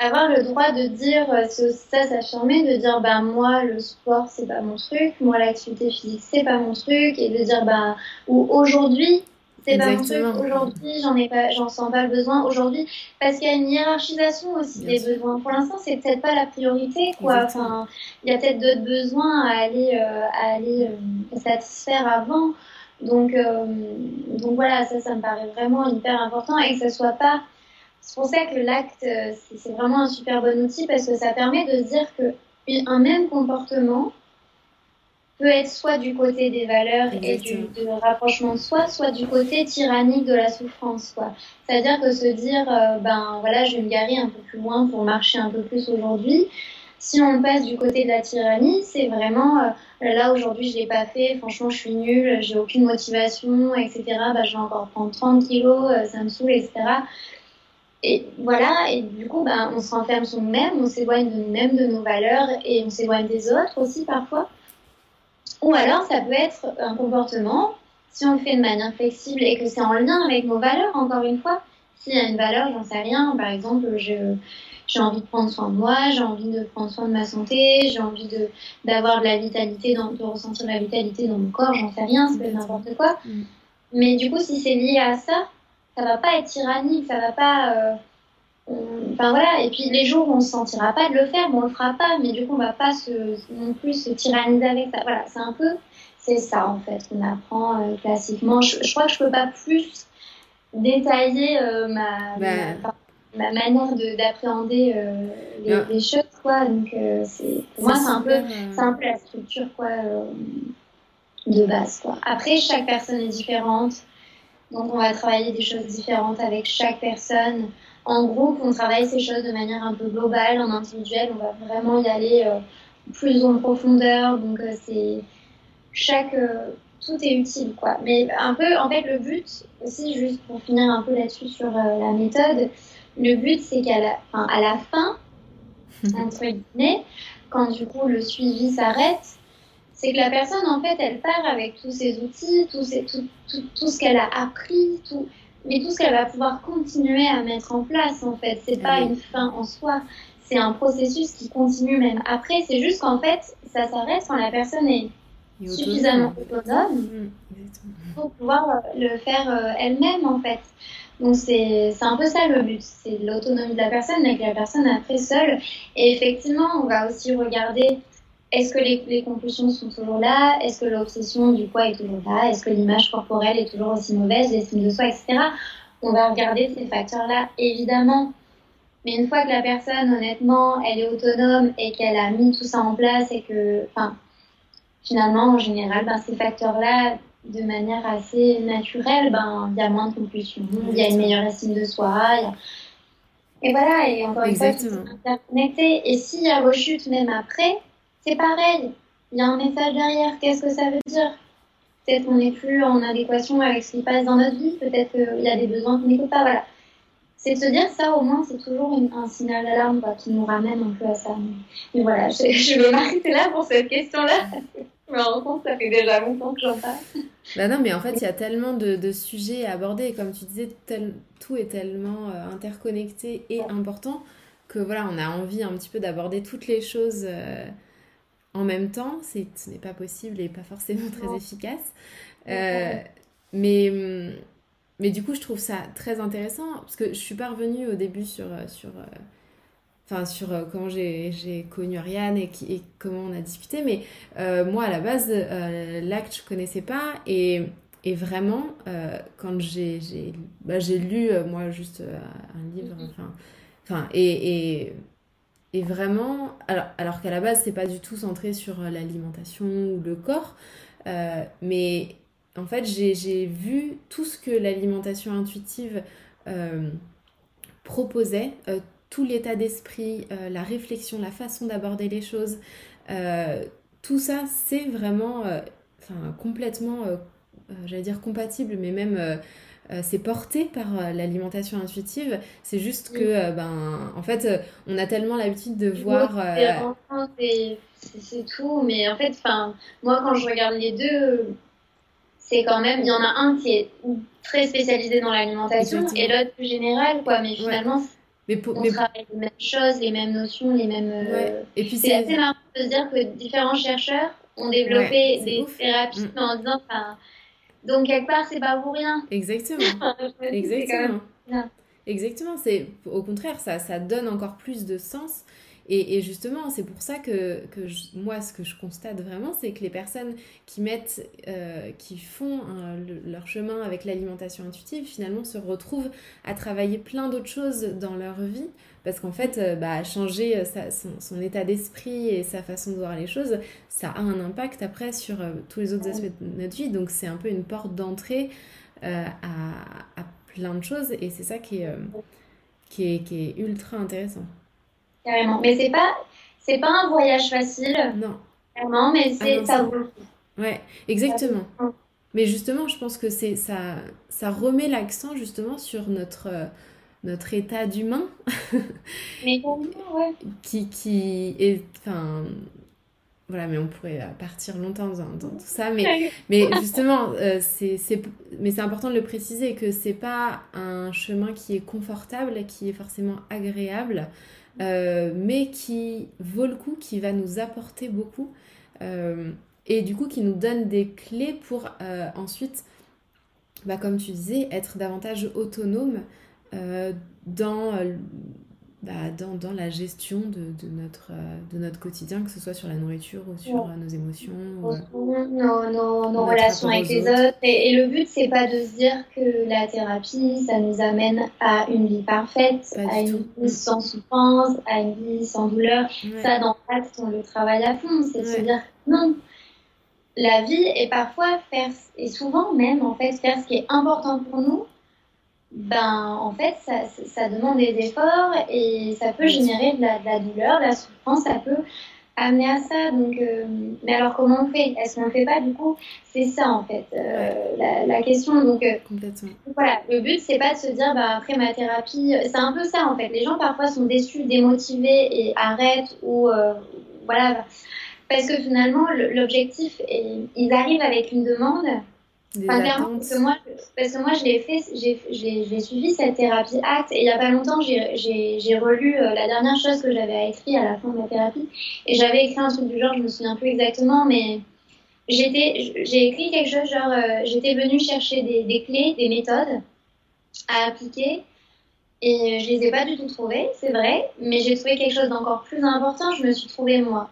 Avoir le droit de dire, ça s'affirmer, de dire bah, moi, le sport, c'est pas mon truc, moi, l'activité physique, c'est pas mon truc, et de dire bah, ou aujourd'hui, c'est pas mon truc aujourd'hui, j'en ai pas, j'en sens pas le besoin aujourd'hui, parce qu'il y a une hiérarchisation aussi des besoins. Pour l'instant, c'est peut-être pas la priorité, quoi. Enfin, il y a peut-être d'autres besoins à aller, euh, à aller euh, satisfaire avant. Donc, euh, donc voilà, ça, ça me paraît vraiment hyper important et que ça soit pas. C'est pour ça que l'acte, c'est vraiment un super bon outil parce que ça permet de se dire que un même comportement peut être soit du côté des valeurs et du, rapprochement de soi, soit du côté tyrannique de la souffrance. C'est-à-dire que se dire, euh, ben voilà, je vais me garer un peu plus loin pour marcher un peu plus aujourd'hui. Si on passe du côté de la tyrannie, c'est vraiment, euh, là aujourd'hui je l'ai pas fait, franchement je suis nulle, j'ai aucune motivation, etc. Bah, je vais encore prendre 30 kilos, euh, ça me saoule, etc. Et voilà, et du coup, ben, on s'enferme sur nous-mêmes, on s'éloigne de nous-mêmes, de nos valeurs, et on s'éloigne des autres aussi parfois. Ou alors, ça peut être un comportement, si on le fait de manière flexible et que c'est en lien avec nos valeurs, encore une fois. S'il y a une valeur, j'en sais rien, par exemple, je, j'ai envie de prendre soin de moi, j'ai envie de prendre soin de ma santé, j'ai envie de, d'avoir de la vitalité, dans, de ressentir de la vitalité dans mon corps, j'en sais rien, ça peut être n'importe quoi. Mm. Mais du coup, si c'est lié à ça, ça va pas être tyrannique, ça va pas. Euh, Enfin voilà, et puis les jours où on ne se sentira pas de le faire, bon, on le fera pas, mais du coup on va pas se, non plus se tyranniser avec ça. Voilà, c'est un peu, c'est ça en fait qu'on apprend euh, classiquement. Je, crois que je peux pas plus détailler euh, ma, bah, ma manière d'appréhender les, ah. les, choses, quoi. Donc, c'est, pour moi, c'est un, peu, c'est un peu la structure, quoi, de base, quoi. Après, chaque personne est différente. Donc, on va travailler des choses différentes avec chaque personne. En groupe, on travaille ces choses de manière un peu globale. En individuel, on va vraiment y aller plus en profondeur. Donc, c'est chaque tout est utile, quoi. Mais un peu, en fait, le but aussi, juste pour finir un peu là-dessus sur euh, la méthode, le but, c'est qu'à la, à la fin, entre guillemets, quand du coup le suivi s'arrête, c'est que la personne, en fait, elle part avec tous ses outils, tout, tout, tout, tout ce qu'elle a appris, tout, mais tout ce qu'elle va pouvoir continuer à mettre en place, en fait. C'est pas une fin en soi, c'est un processus qui continue même après. C'est juste qu'en fait, ça s'arrête quand la personne est suffisamment autonome mm, pour pouvoir euh, le faire euh, elle-même en fait. Donc c'est un peu ça le but, c'est l'autonomie de la personne, mais que la personne après seule. Et effectivement, on va aussi regarder est-ce que les, les, compulsions sont toujours là? Est-ce que l'obsession du poids est toujours là? Est-ce que l'image corporelle est toujours aussi mauvaise, l'estime de soi, etc. On va regarder ces facteurs-là, évidemment. Mais une fois que la personne, honnêtement, elle est autonome et qu'elle a mis tout ça en place et que, enfin, finalement, en général, ben, ces facteurs-là, de manière assez naturelle, ben, il y a moins de compulsion, il y a une meilleure estime de soi. Et voilà, et encore une fois, interconnecté. Et s'il y a rechute même après, c'est pareil. Il y a un message derrière. Qu'est-ce que ça veut dire? Peut-être qu'on n'est plus en adéquation avec ce qui passe dans notre vie. Peut-être qu'il y a des besoins qu'on n'écoute pas. Voilà. C'est de se dire ça, au moins, c'est toujours un signal d'alarme qui nous ramène un peu à ça. Mais, voilà, je, je vais m'arrêter là pour cette question-là. Je me rends compte, ça fait déjà longtemps que j'en parle. Bah non, mais en fait, il y a tellement de, de, sujets à aborder. Et comme tu disais, tout est tellement euh, interconnecté et important que voilà, on a envie un petit peu d'aborder toutes les choses euh, en même temps. Ce n'est pas possible et pas forcément très efficace. Euh, mais, mais du coup, je trouve ça très intéressant parce que je suis pas revenue au début sur. sur enfin sur euh, comment j'ai connu Ariane et, qui, et, comment on a discuté. Mais euh, moi, à la base, euh, l'acte, je connaissais pas. Et, et vraiment, quand j'ai bah, lu, moi, juste un livre, enfin, enfin et, et, et, vraiment, alors, alors qu'à la base, c'est pas du tout centré sur l'alimentation ou le corps, mais en fait, j'ai vu tout ce que l'alimentation intuitive proposait, tout l'état d'esprit, euh, la réflexion, la façon d'aborder les choses, euh, tout ça, c'est vraiment euh, complètement, j'allais dire compatible, mais même c'est porté par l'alimentation intuitive. C'est juste que, ben, en fait, on a tellement l'habitude de voir. C'est tout, mais en fait, moi, quand je regarde les deux, c'est quand même, il y en a un qui est très spécialisé dans l'alimentation et l'autre plus général, quoi. Mais finalement, mais on travaille les mêmes choses, les mêmes notions, les mêmes. Euh, et puis c'est assez marrant de se dire que différents chercheurs ont développé des thérapies mm. en disant, donc quelque part c'est pas pour rien. Exactement. Exactement. Exactement. C'est au contraire ça, ça donne encore plus de sens et, justement, c'est pour ça que, que moi, ce que je constate vraiment, c'est que les personnes qui mettent, euh, qui font leur chemin avec l'alimentation intuitive, finalement, se retrouvent à travailler plein d'autres choses dans leur vie. Parce qu'en fait, euh, bah, changer euh, son, état d'esprit et sa façon de voir les choses, ça a un impact après sur tous les autres aspects de notre vie. Donc, c'est un peu une porte d'entrée à, à, plein de choses. Et c'est ça qui est, qui, est, qui est ultra intéressant. Carrément. Mais c'est pas, c'est pas un voyage facile. Non. Vraiment, mais ah c'est, ça vaut le coup. Ouais, exactement. Mais justement, je pense que c'est ça, ça remet l'accent justement sur notre notre état d'humain. mais ouais. Qui qui est, enfin, voilà, mais on pourrait partir longtemps dans, tout ça, mais, mais justement, euh, c'est, mais c'est important de le préciser que c'est pas un chemin qui est confortable, qui est forcément agréable. Euh, mais qui vaut le coup, qui va nous apporter beaucoup euh, et du coup qui nous donne des clés pour euh, ensuite, bah, comme tu disais, être davantage autonome dans bah, dans, dans, la gestion de, de notre, euh, de notre quotidien, que ce soit sur la nourriture ou sur euh, nos émotions. Ou, nos, nos, nos relations avec les autres. Et, le but, c'est pas de se dire que la thérapie, ça nous amène à une vie parfaite, à une vie sans souffrance, à une vie sans douleur. Ça, dans l'acte, on le travaille à fond. C'est de se dire non. La vie est parfois faire, et souvent même, en fait, faire ce qui est important pour nous ben en fait ça, ça, demande des efforts et ça peut générer de la, de la, douleur, de la souffrance, ça peut amener à ça. Donc, euh, mais alors comment on fait? Est-ce qu'on le fait pas du coup? C'est ça en fait euh, la, la, question. Donc euh, voilà, le but c'est pas de se dire bah après ma thérapie, c'est un peu ça en fait. Les gens parfois sont déçus, démotivés et arrêtent ou voilà parce que finalement l'objectif, ils arrivent avec une demande parce que moi, parce que moi je l'ai fait, j'ai suivi cette thérapie acte et il n'y a pas longtemps, j'ai relu euh, la dernière chose que j'avais écrit à la fin de la thérapie et j'avais écrit un truc du genre, je me souviens plus exactement, mais j'ai écrit quelque chose genre, euh, j'étais venue chercher des, des, clés, des méthodes à appliquer et je les ai pas du tout trouvées, c'est vrai, mais j'ai trouvé quelque chose d'encore plus important, je me suis trouvée moi.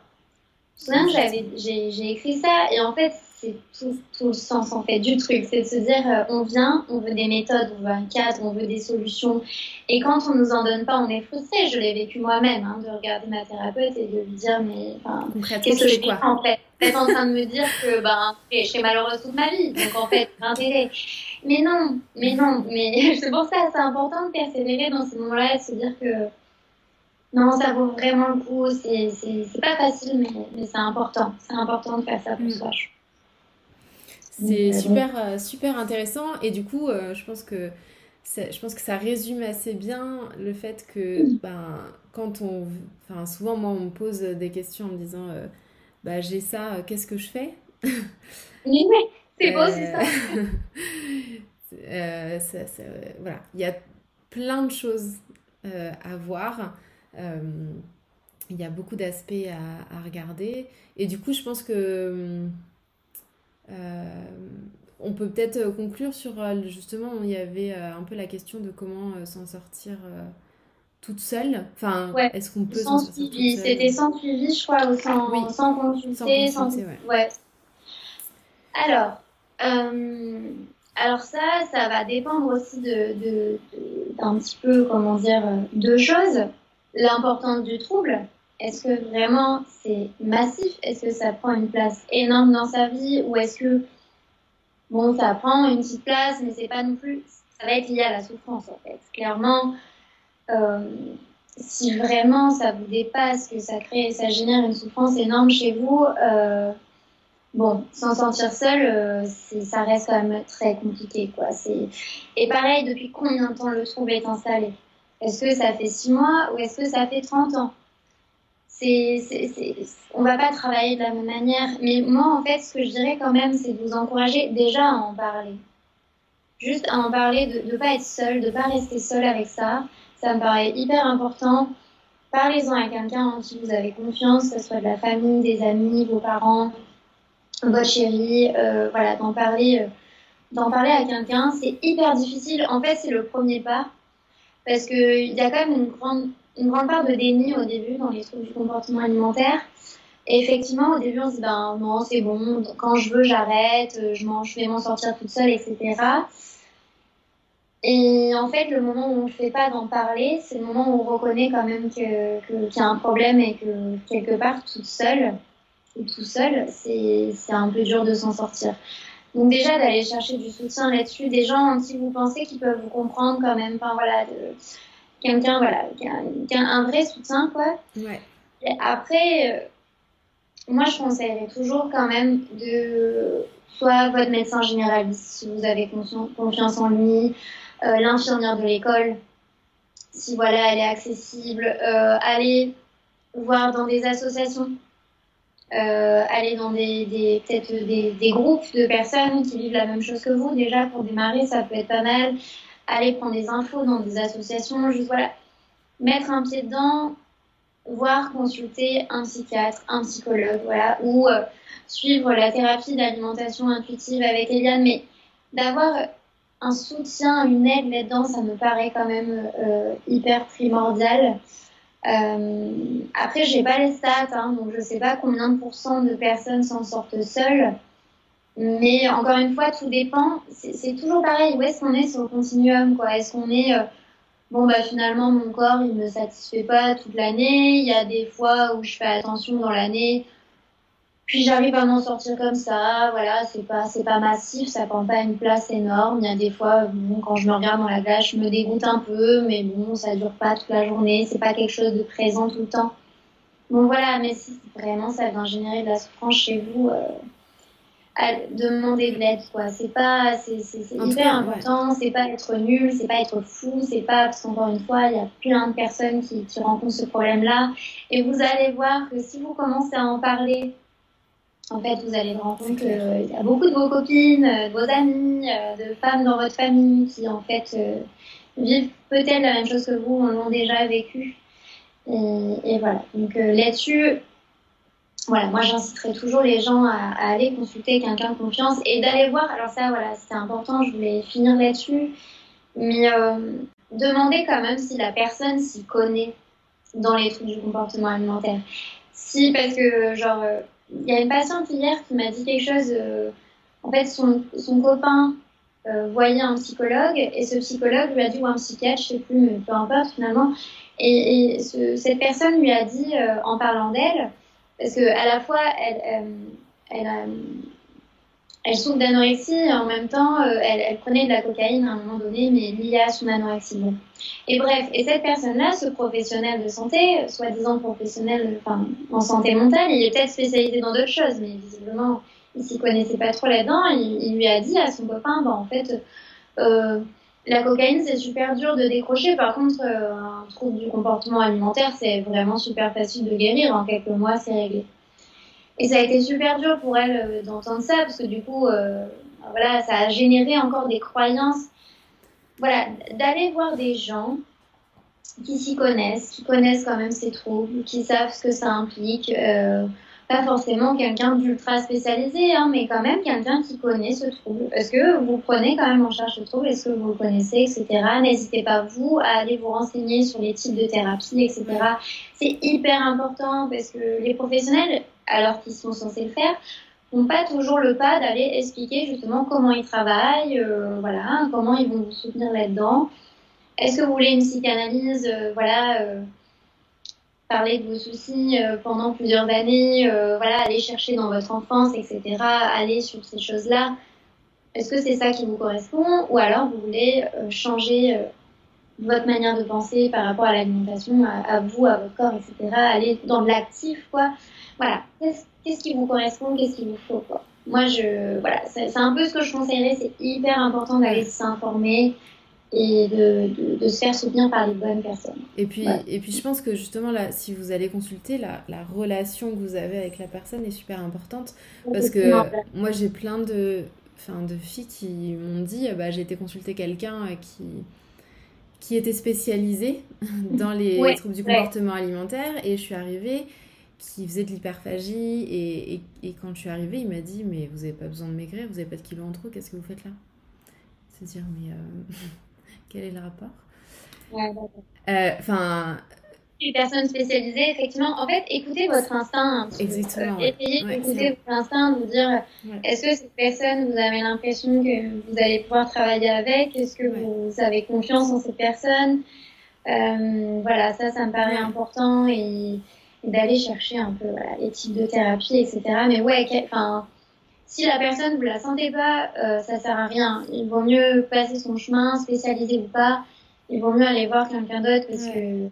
Je me souviens, j'ai écrit ça et en fait, c'est tout, tout, le sens en fait du truc, c'est de se dire euh, on vient, on veut des méthodes, on veut un cadre, on veut des solutions, et quand on nous en donne pas, on est frustré. Je l'ai vécu moi-même, hein, de regarder ma thérapeute et de lui dire mais qu'est-ce que je fais en fait? Peut-être en train de me dire que ben je serai malheureuse toute ma vie, donc en fait l'intérêt. Mais non, mais non, mais c'est pour ça c'est important de persévérer dans ces moments-là et de se dire que non, ça vaut vraiment le coup. C'est pas facile, mais, mais c'est important. C'est important de faire ça pour mm. soi. C'est super, euh, super intéressant et du coup, euh, je pense que je pense que ça résume assez bien le fait que ben, quand on. Enfin, souvent, moi, on me pose des questions en me disant euh, bah, J'ai ça, qu'est-ce que je fais? Oui, c'est beau, c'est ça. voilà, il y a plein de choses à voir. Il y a beaucoup d'aspects à, à, regarder. Et du coup, je pense que euh, on peut peut-être euh, conclure sur euh, justement, il y avait un peu la question de comment s'en sortir toute seule. Enfin, est-ce qu'on peut s'en sortir C'était sans suivi, je crois, ou sans, sans consulter. Sans ouais. Alors, alors ça, ça va dépendre aussi de, de, d'un petit peu, comment dire, deux choses. L'importance du trouble, est-ce que vraiment c'est massif? Est-ce que ça prend une place énorme dans sa vie? Ou est-ce que, bon, ça prend une petite place, mais c'est pas non plus. Ça va être lié à la souffrance en fait. Clairement, euh, si vraiment ça vous dépasse, que ça crée, ça génère une souffrance énorme chez vous, euh, bon, s'en sentir seul, euh, ça reste quand même très compliqué. Quoi. Et pareil, depuis combien de temps le trouble est installé? Est-ce que ça fait 6 mois ou est-ce que ça fait 30 ans? C'est, on va pas travailler de la même manière. Mais moi, en fait, ce que je dirais quand même, c'est de vous encourager déjà à en parler. Juste à en parler, de ne pas être seul, de pas rester seul avec ça. Ça me paraît hyper important. Parlez-en à quelqu'un en qui vous avez confiance, que ce soit de la famille, des amis, vos parents, votre chérie. Euh, voilà, d'en parler, euh, d'en parler à quelqu'un. C'est hyper difficile. En fait, c'est le premier pas. Parce qu'il y a quand même une grande une grande part de déni au début dans les troubles du comportement alimentaire. Et effectivement, au début, on se dit, ben non, c'est bon, quand je veux, j'arrête, je, je vais m'en sortir toute seule, etc. Et en fait, le moment où on ne fait pas d'en parler, c'est le moment où on reconnaît quand même qu'il y a un problème et que quelque part, toute seule, ou tout seul, c'est un peu dur de s'en sortir. Donc déjà, d'aller chercher du soutien là-dessus, des gens en qui vous pensez qu'ils peuvent vous comprendre quand même, enfin voilà, quelqu'un voilà, qui a, un vrai soutien, quoi. Ouais. Et après, euh, moi, je conseillerais toujours quand même de soit votre médecin généraliste, si vous avez confiance en lui, euh, l'infirmière de l'école, si voilà, elle est accessible, euh, aller voir dans des associations. Euh, aller dans des, des peut-être des, des, groupes de personnes qui vivent la même chose que vous déjà pour démarrer ça peut être pas mal aller prendre des infos dans des associations, juste voilà, mettre un pied dedans, voire consulter un psychiatre, un psychologue, voilà, ou euh, suivre la thérapie d'alimentation intuitive avec Eliane, mais d'avoir un soutien, une aide là-dedans, ça me paraît quand même hyper primordial. après, j'ai pas les stats, hein, donc je sais pas combien de pourcents de personnes s'en sortent seules. Mais encore une fois, tout dépend. C'est toujours pareil. Où est-ce qu'on est sur le continuum quoi? Est-ce qu'on est, bon bah finalement mon corps il me satisfait pas toute l'année. Il y a des fois où je fais attention dans l'année, puis j'arrive à m'en sortir comme ça. Voilà, c'est pas pas massif, ça prend pas une place énorme. Il y a des fois, bon, quand je me regarde dans la glace, je me dégoûte un peu, mais bon, ça dure pas toute la journée. C'est pas quelque chose de présent tout le temps. Bon voilà, mais si vraiment ça vient générer de la souffrance chez vous. Euh, à demander de l'aide quoi. C'est pas c'est hyper important c'est pas être nul c'est pas être fou c'est pas parce qu'encore une fois il y a plein de personnes qui, qui rencontrent ce problème là et vous allez voir que si vous commencez à en parler en fait vous allez vous rendre compte qu'il y a beaucoup de vos copines de vos amis euh, de femmes dans votre famille qui en fait euh, vivent peut-être la même chose que vous l'ont déjà vécu. Et, et, voilà. Donc euh, là-dessus voilà, moi j'inciterai toujours les gens à, aller consulter quelqu'un de confiance et d'aller voir. Alors ça, voilà, c'est important, je voulais finir là-dessus. Mais euh, demandez quand même si la personne s'y connaît dans les troubles du comportement alimentaire. Si, parce que, genre, euh, il y a une patiente hier qui m'a dit quelque chose. Euh, en fait, son, son copain voyait un psychologue et ce psychologue lui a dit, ou un psychiatre, je sais plus, mais peu importe finalement. Et cette personne lui a dit, en parlant d'elle, parce que à la fois elle, euh, elle, souffre d'anorexie et en même temps euh, elle, prenait de la cocaïne à un moment donné, mais liée à son anorexie. Bon. Et bref, et cette personne-là, ce professionnel de santé, soi-disant professionnel en santé mentale, il est peut-être spécialisé dans d'autres choses, mais visiblement il s'y connaissait pas trop là-dedans. Il, lui a dit à son copain, bah, en fait, euh, la cocaïne, c'est super dur de décrocher. Par contre, euh, un trouble du comportement alimentaire, c'est vraiment super facile de guérir. En quelques mois, c'est réglé. Et ça a été super dur pour elle euh, d'entendre ça, parce que du coup, euh, voilà, ça a généré encore des croyances. D'aller voir des gens qui s'y connaissent, qui connaissent quand même ces troubles, qui savent ce que ça implique pas forcément quelqu'un d'ultra spécialisé, hein, mais quand même quelqu'un qui connaît ce trouble. Est-ce que vous prenez quand même en charge ce trouble Est-ce que vous le connaissez, etc. N'hésitez pas, vous, à aller vous renseigner sur les types de thérapie, etc. C'est hyper important parce que les professionnels, alors qu'ils sont censés le faire, n'ont pas toujours le pas d'aller expliquer justement comment ils travaillent, euh, voilà, comment ils vont vous soutenir là-dedans. Est-ce que vous voulez une psychanalyse, euh, voilà euh, parler de vos soucis euh, pendant plusieurs années, euh, voilà, aller chercher dans votre enfance, etc., aller sur ces choses-là. Est-ce que c'est ça qui vous correspond ou alors vous voulez euh, changer votre manière de penser par rapport à l'alimentation, à, vous, à votre corps, etc., aller dans de l'actif, quoi? Voilà. Qu'est-ce qui vous correspond, qu'est-ce qu'il vous faut, quoi? Moi, je, voilà, c'est un peu ce que je conseillerais, c'est hyper important d'aller s'informer, et de, de, se faire soutenir par les bonnes personnes. Et puis, et puis je pense que justement, là, si vous allez consulter, la, la relation que vous avez avec la personne est super importante. Parce que moi, j'ai plein de, enfin, de filles qui m'ont dit bah, j'ai été consulter quelqu'un euh, qui, qui était spécialisé dans les troubles du comportement alimentaire. Et je suis arrivée qui faisait de l'hyperphagie. Et, et, et, quand je suis arrivée, il m'a dit mais vous n'avez pas besoin de maigrir, vous n'avez pas de kilos en trop, qu'est-ce que vous faites là? C'est dire mais... Euh, quel est le rapport? Euh, Enfin. les personnes spécialisées, effectivement, en fait, écoutez votre instinct. Exactement. essayez d'écouter votre instinct, de vous dire est-ce que cette personne, vous avez l'impression que vous allez pouvoir travailler avec? Est-ce que vous avez confiance en cette personne? Euh, Voilà, ça, ça me paraît important et, d'aller chercher un peu les types de thérapie, etc. Mais ouais, enfin si la personne vous la sentez pas, euh, ça sert à rien. Il vaut mieux passer son chemin, spécialisé ou pas. Il vaut mieux aller voir quelqu'un d'autre parce que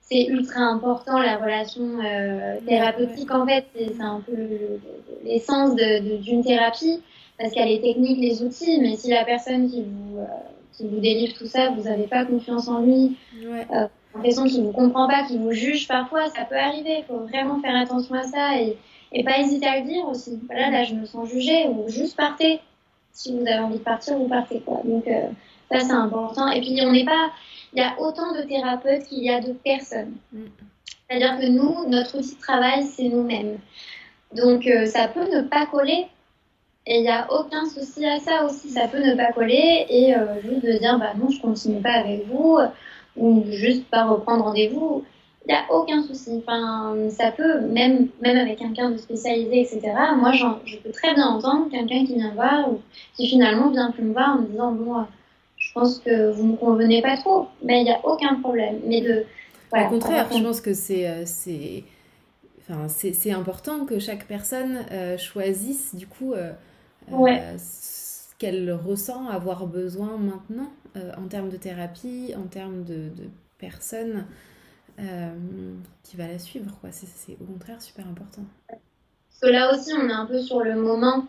c'est ultra important la relation euh, thérapeutique en fait. C'est un peu l'essence d'une thérapie parce qu'il y a les techniques, les outils, mais si la personne qui vous, euh, qui vous délivre tout ça, vous n'avez pas confiance en lui, euh, l'impression qu'il vous comprend pas, qu'il vous juge parfois, ça peut arriver. Il faut vraiment faire attention à ça et et pas hésiter à le dire aussi. Voilà, là, je me sens jugée ou juste partez. Si vous avez envie de partir, vous partez. Quoi. Donc, euh, ça, c'est important. Et puis, on n'est pas. Il y a autant de thérapeutes qu'il y a de personnes. Mm. C'est-à-dire que nous, notre outil de travail, c'est nous-mêmes. Donc, euh, ça peut ne pas coller. Et il n'y a aucun souci à ça aussi. Ça peut ne pas coller et juste de dire bah non, je continue pas avec vous ou juste pas reprendre rendez-vous. Il n'y a aucun souci. Enfin, ça peut, même, même avec quelqu'un de spécialisé, etc. Moi, je peux très bien entendre quelqu'un qui vient voir ou qui finalement vient plus me voir en me disant Bon, je pense que vous ne me convenez pas trop. Mais il n'y a aucun problème. Mais de. Au contraire, je pense que c'est. Euh, c'est... Enfin, c'est important que chaque personne euh, choisisse du coup euh, ce qu'elle ressent avoir besoin maintenant en termes de thérapie, en termes de, de personnes euh, qui va la suivre. Quoi. C'est, au contraire super important. Parce que là aussi, on est un peu sur le moment.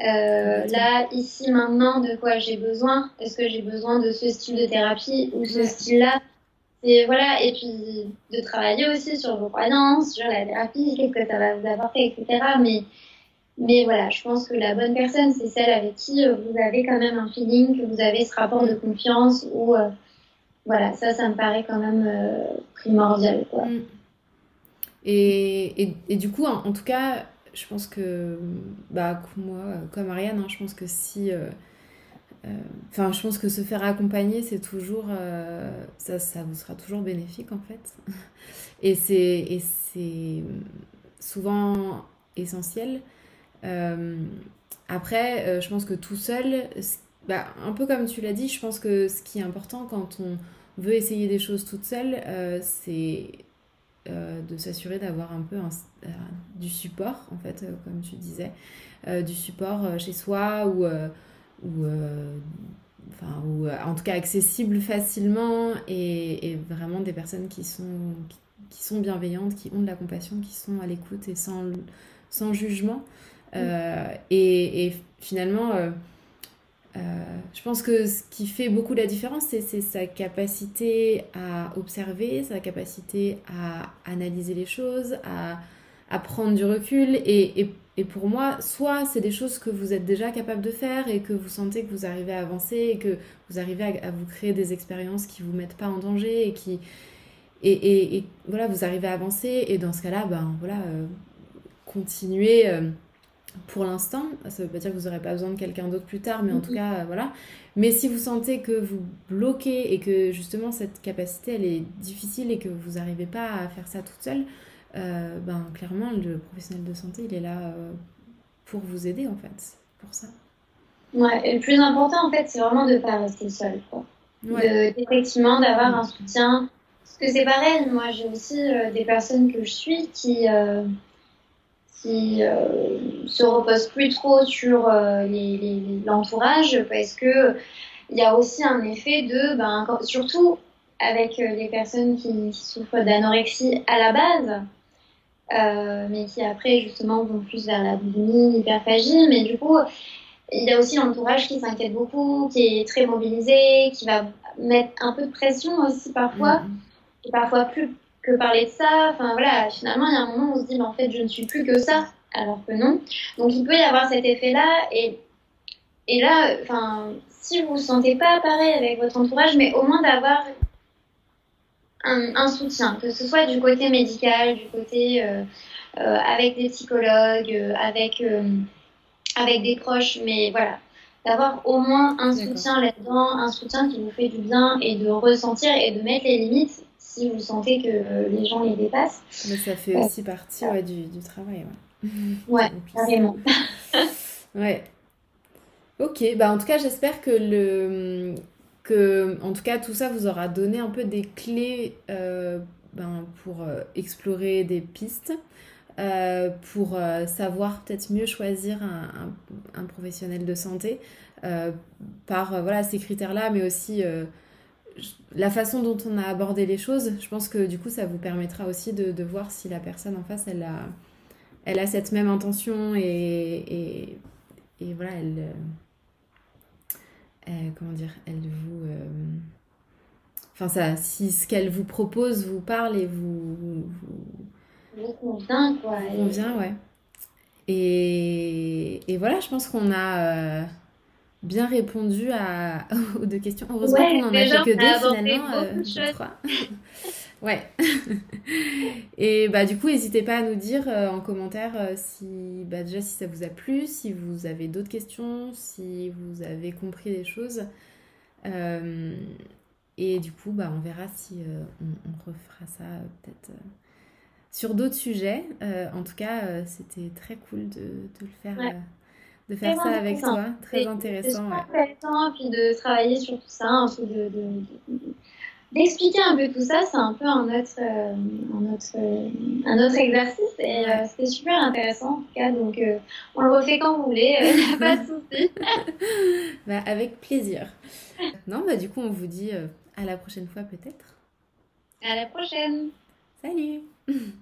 Euh, là, ici, maintenant, de quoi j'ai besoin? Est-ce que j'ai besoin de ce style de thérapie ou ce style-là? Et voilà, et puis de travailler aussi sur vos croyances, sur la thérapie, qu'est-ce que ça va vous apporter, etc. Mais, mais voilà, je pense que la bonne personne, c'est celle avec qui vous avez quand même un feeling, que vous avez ce rapport de confiance où euh, voilà, ça, ça me paraît quand même euh, primordial. Quoi. Mm. Et, et, et, du coup, en, tout cas, je pense que, bah, moi, comme Ariane, hein, je pense que si. Euh, euh, enfin, je pense que se faire accompagner, c'est toujours. ça, ça vous sera toujours bénéfique, en fait. Et c'est souvent essentiel. après, je pense que tout seul, bah, un peu comme tu l'as dit, je pense que ce qui est important quand on veut essayer des choses toute seule, euh, c'est euh, de s'assurer d'avoir un peu euh, du support, en fait, comme tu disais, du support chez soi ou, ou, enfin, ou en tout cas accessible facilement et, vraiment des personnes qui sont, qui, sont bienveillantes, qui ont de la compassion, qui sont à l'écoute et sans, sans jugement. et, et, finalement, euh, je pense que ce qui fait beaucoup la différence, c'est sa capacité à observer, sa capacité à analyser les choses, à, prendre du recul. Et, pour moi, soit c'est des choses que vous êtes déjà capable de faire et que vous sentez que vous arrivez à avancer et que vous arrivez à, vous créer des expériences qui vous mettent pas en danger et qui et, et voilà vous arrivez à avancer. Et dans ce cas-là, ben voilà, euh, continuez. Euh, pour l'instant. Ça ne veut pas dire que vous n'aurez pas besoin de quelqu'un d'autre plus tard, mais en tout cas, voilà. Mais si vous sentez que vous bloquez et que justement cette capacité, elle est difficile et que vous n'arrivez pas à faire ça toute seule, euh, ben clairement, le professionnel de santé, il est là euh, pour vous aider, en fait, pour ça. Ouais, et le plus important, en fait, c'est vraiment de ne pas rester seul, quoi. effectivement, d'avoir un soutien. Parce que c'est pareil, moi, j'ai aussi euh, des personnes que je suis qui qui euh, se repose plus trop sur euh, l'entourage parce que il y a aussi un effet de, ben, surtout avec euh, les personnes qui, souffrent d'anorexie à la base, mais qui après justement vont plus vers la boulimie, l'hyperphagie, mais du coup il y a aussi l'entourage qui s'inquiète beaucoup, qui est très mobilisé, qui va mettre un peu de pression aussi parfois, mmh. et parfois plus que parler de ça. Enfin voilà, finalement, il y a un moment où on se dit, mais en fait, je ne suis plus que ça, alors que non. Donc il peut y avoir cet effet-là. Et, et là, enfin, si vous ne vous sentez pas pareil avec votre entourage, mais au moins d'avoir un, soutien, que ce soit du côté médical, du côté euh, euh, avec des psychologues, euh, avec, avec des proches, mais voilà. D'avoir au moins un soutien là-dedans, un soutien qui vous fait du bien et de ressentir et de mettre les limites si vous sentez que les gens les dépassent. Mais ça fait aussi partie du, du, travail. Ouais, ouais carrément. ouais. Ok, bah en tout cas j'espère que le que en tout cas tout ça vous aura donné un peu des clés euh, ben, pour euh, explorer des pistes, euh, pour savoir peut-être mieux choisir un, un, un, professionnel de santé par voilà ces critères-là, mais aussi la façon dont on a abordé les choses, je pense que du coup, ça vous permettra aussi de, voir si la personne en face, elle a, elle a cette même intention et, et, voilà, elle, euh, comment dire, elle vous, euh, enfin ça, si ce qu'elle vous propose vous parle et vous, vous, convient quoi. Convient, ouais. Et, et voilà, je pense qu'on a euh, bien répondu à, aux deux questions. Heureusement qu'on en a fait que deux finalement. Euh, Ouais. et bah du coup, n'hésitez pas à nous dire en commentaire si bah, déjà si ça vous a plu, si vous avez d'autres questions, si vous avez compris des choses. et du coup, bah, on verra si on, refera ça peut-être sur d'autres sujets. en tout cas, c'était très cool de, le faire de faire ça avec toi. Très intéressant. C'est intéressant, puis de travailler sur tout ça, un peu de, d'expliquer un peu tout ça, c'est un peu un autre, euh, un autre, euh, un autre exercice et euh, c'était super intéressant en tout cas. Donc on le refait quand vous voulez, il pas de souci. bah, avec plaisir. Non, bah du coup on vous dit à la prochaine fois peut-être. À la prochaine. Salut.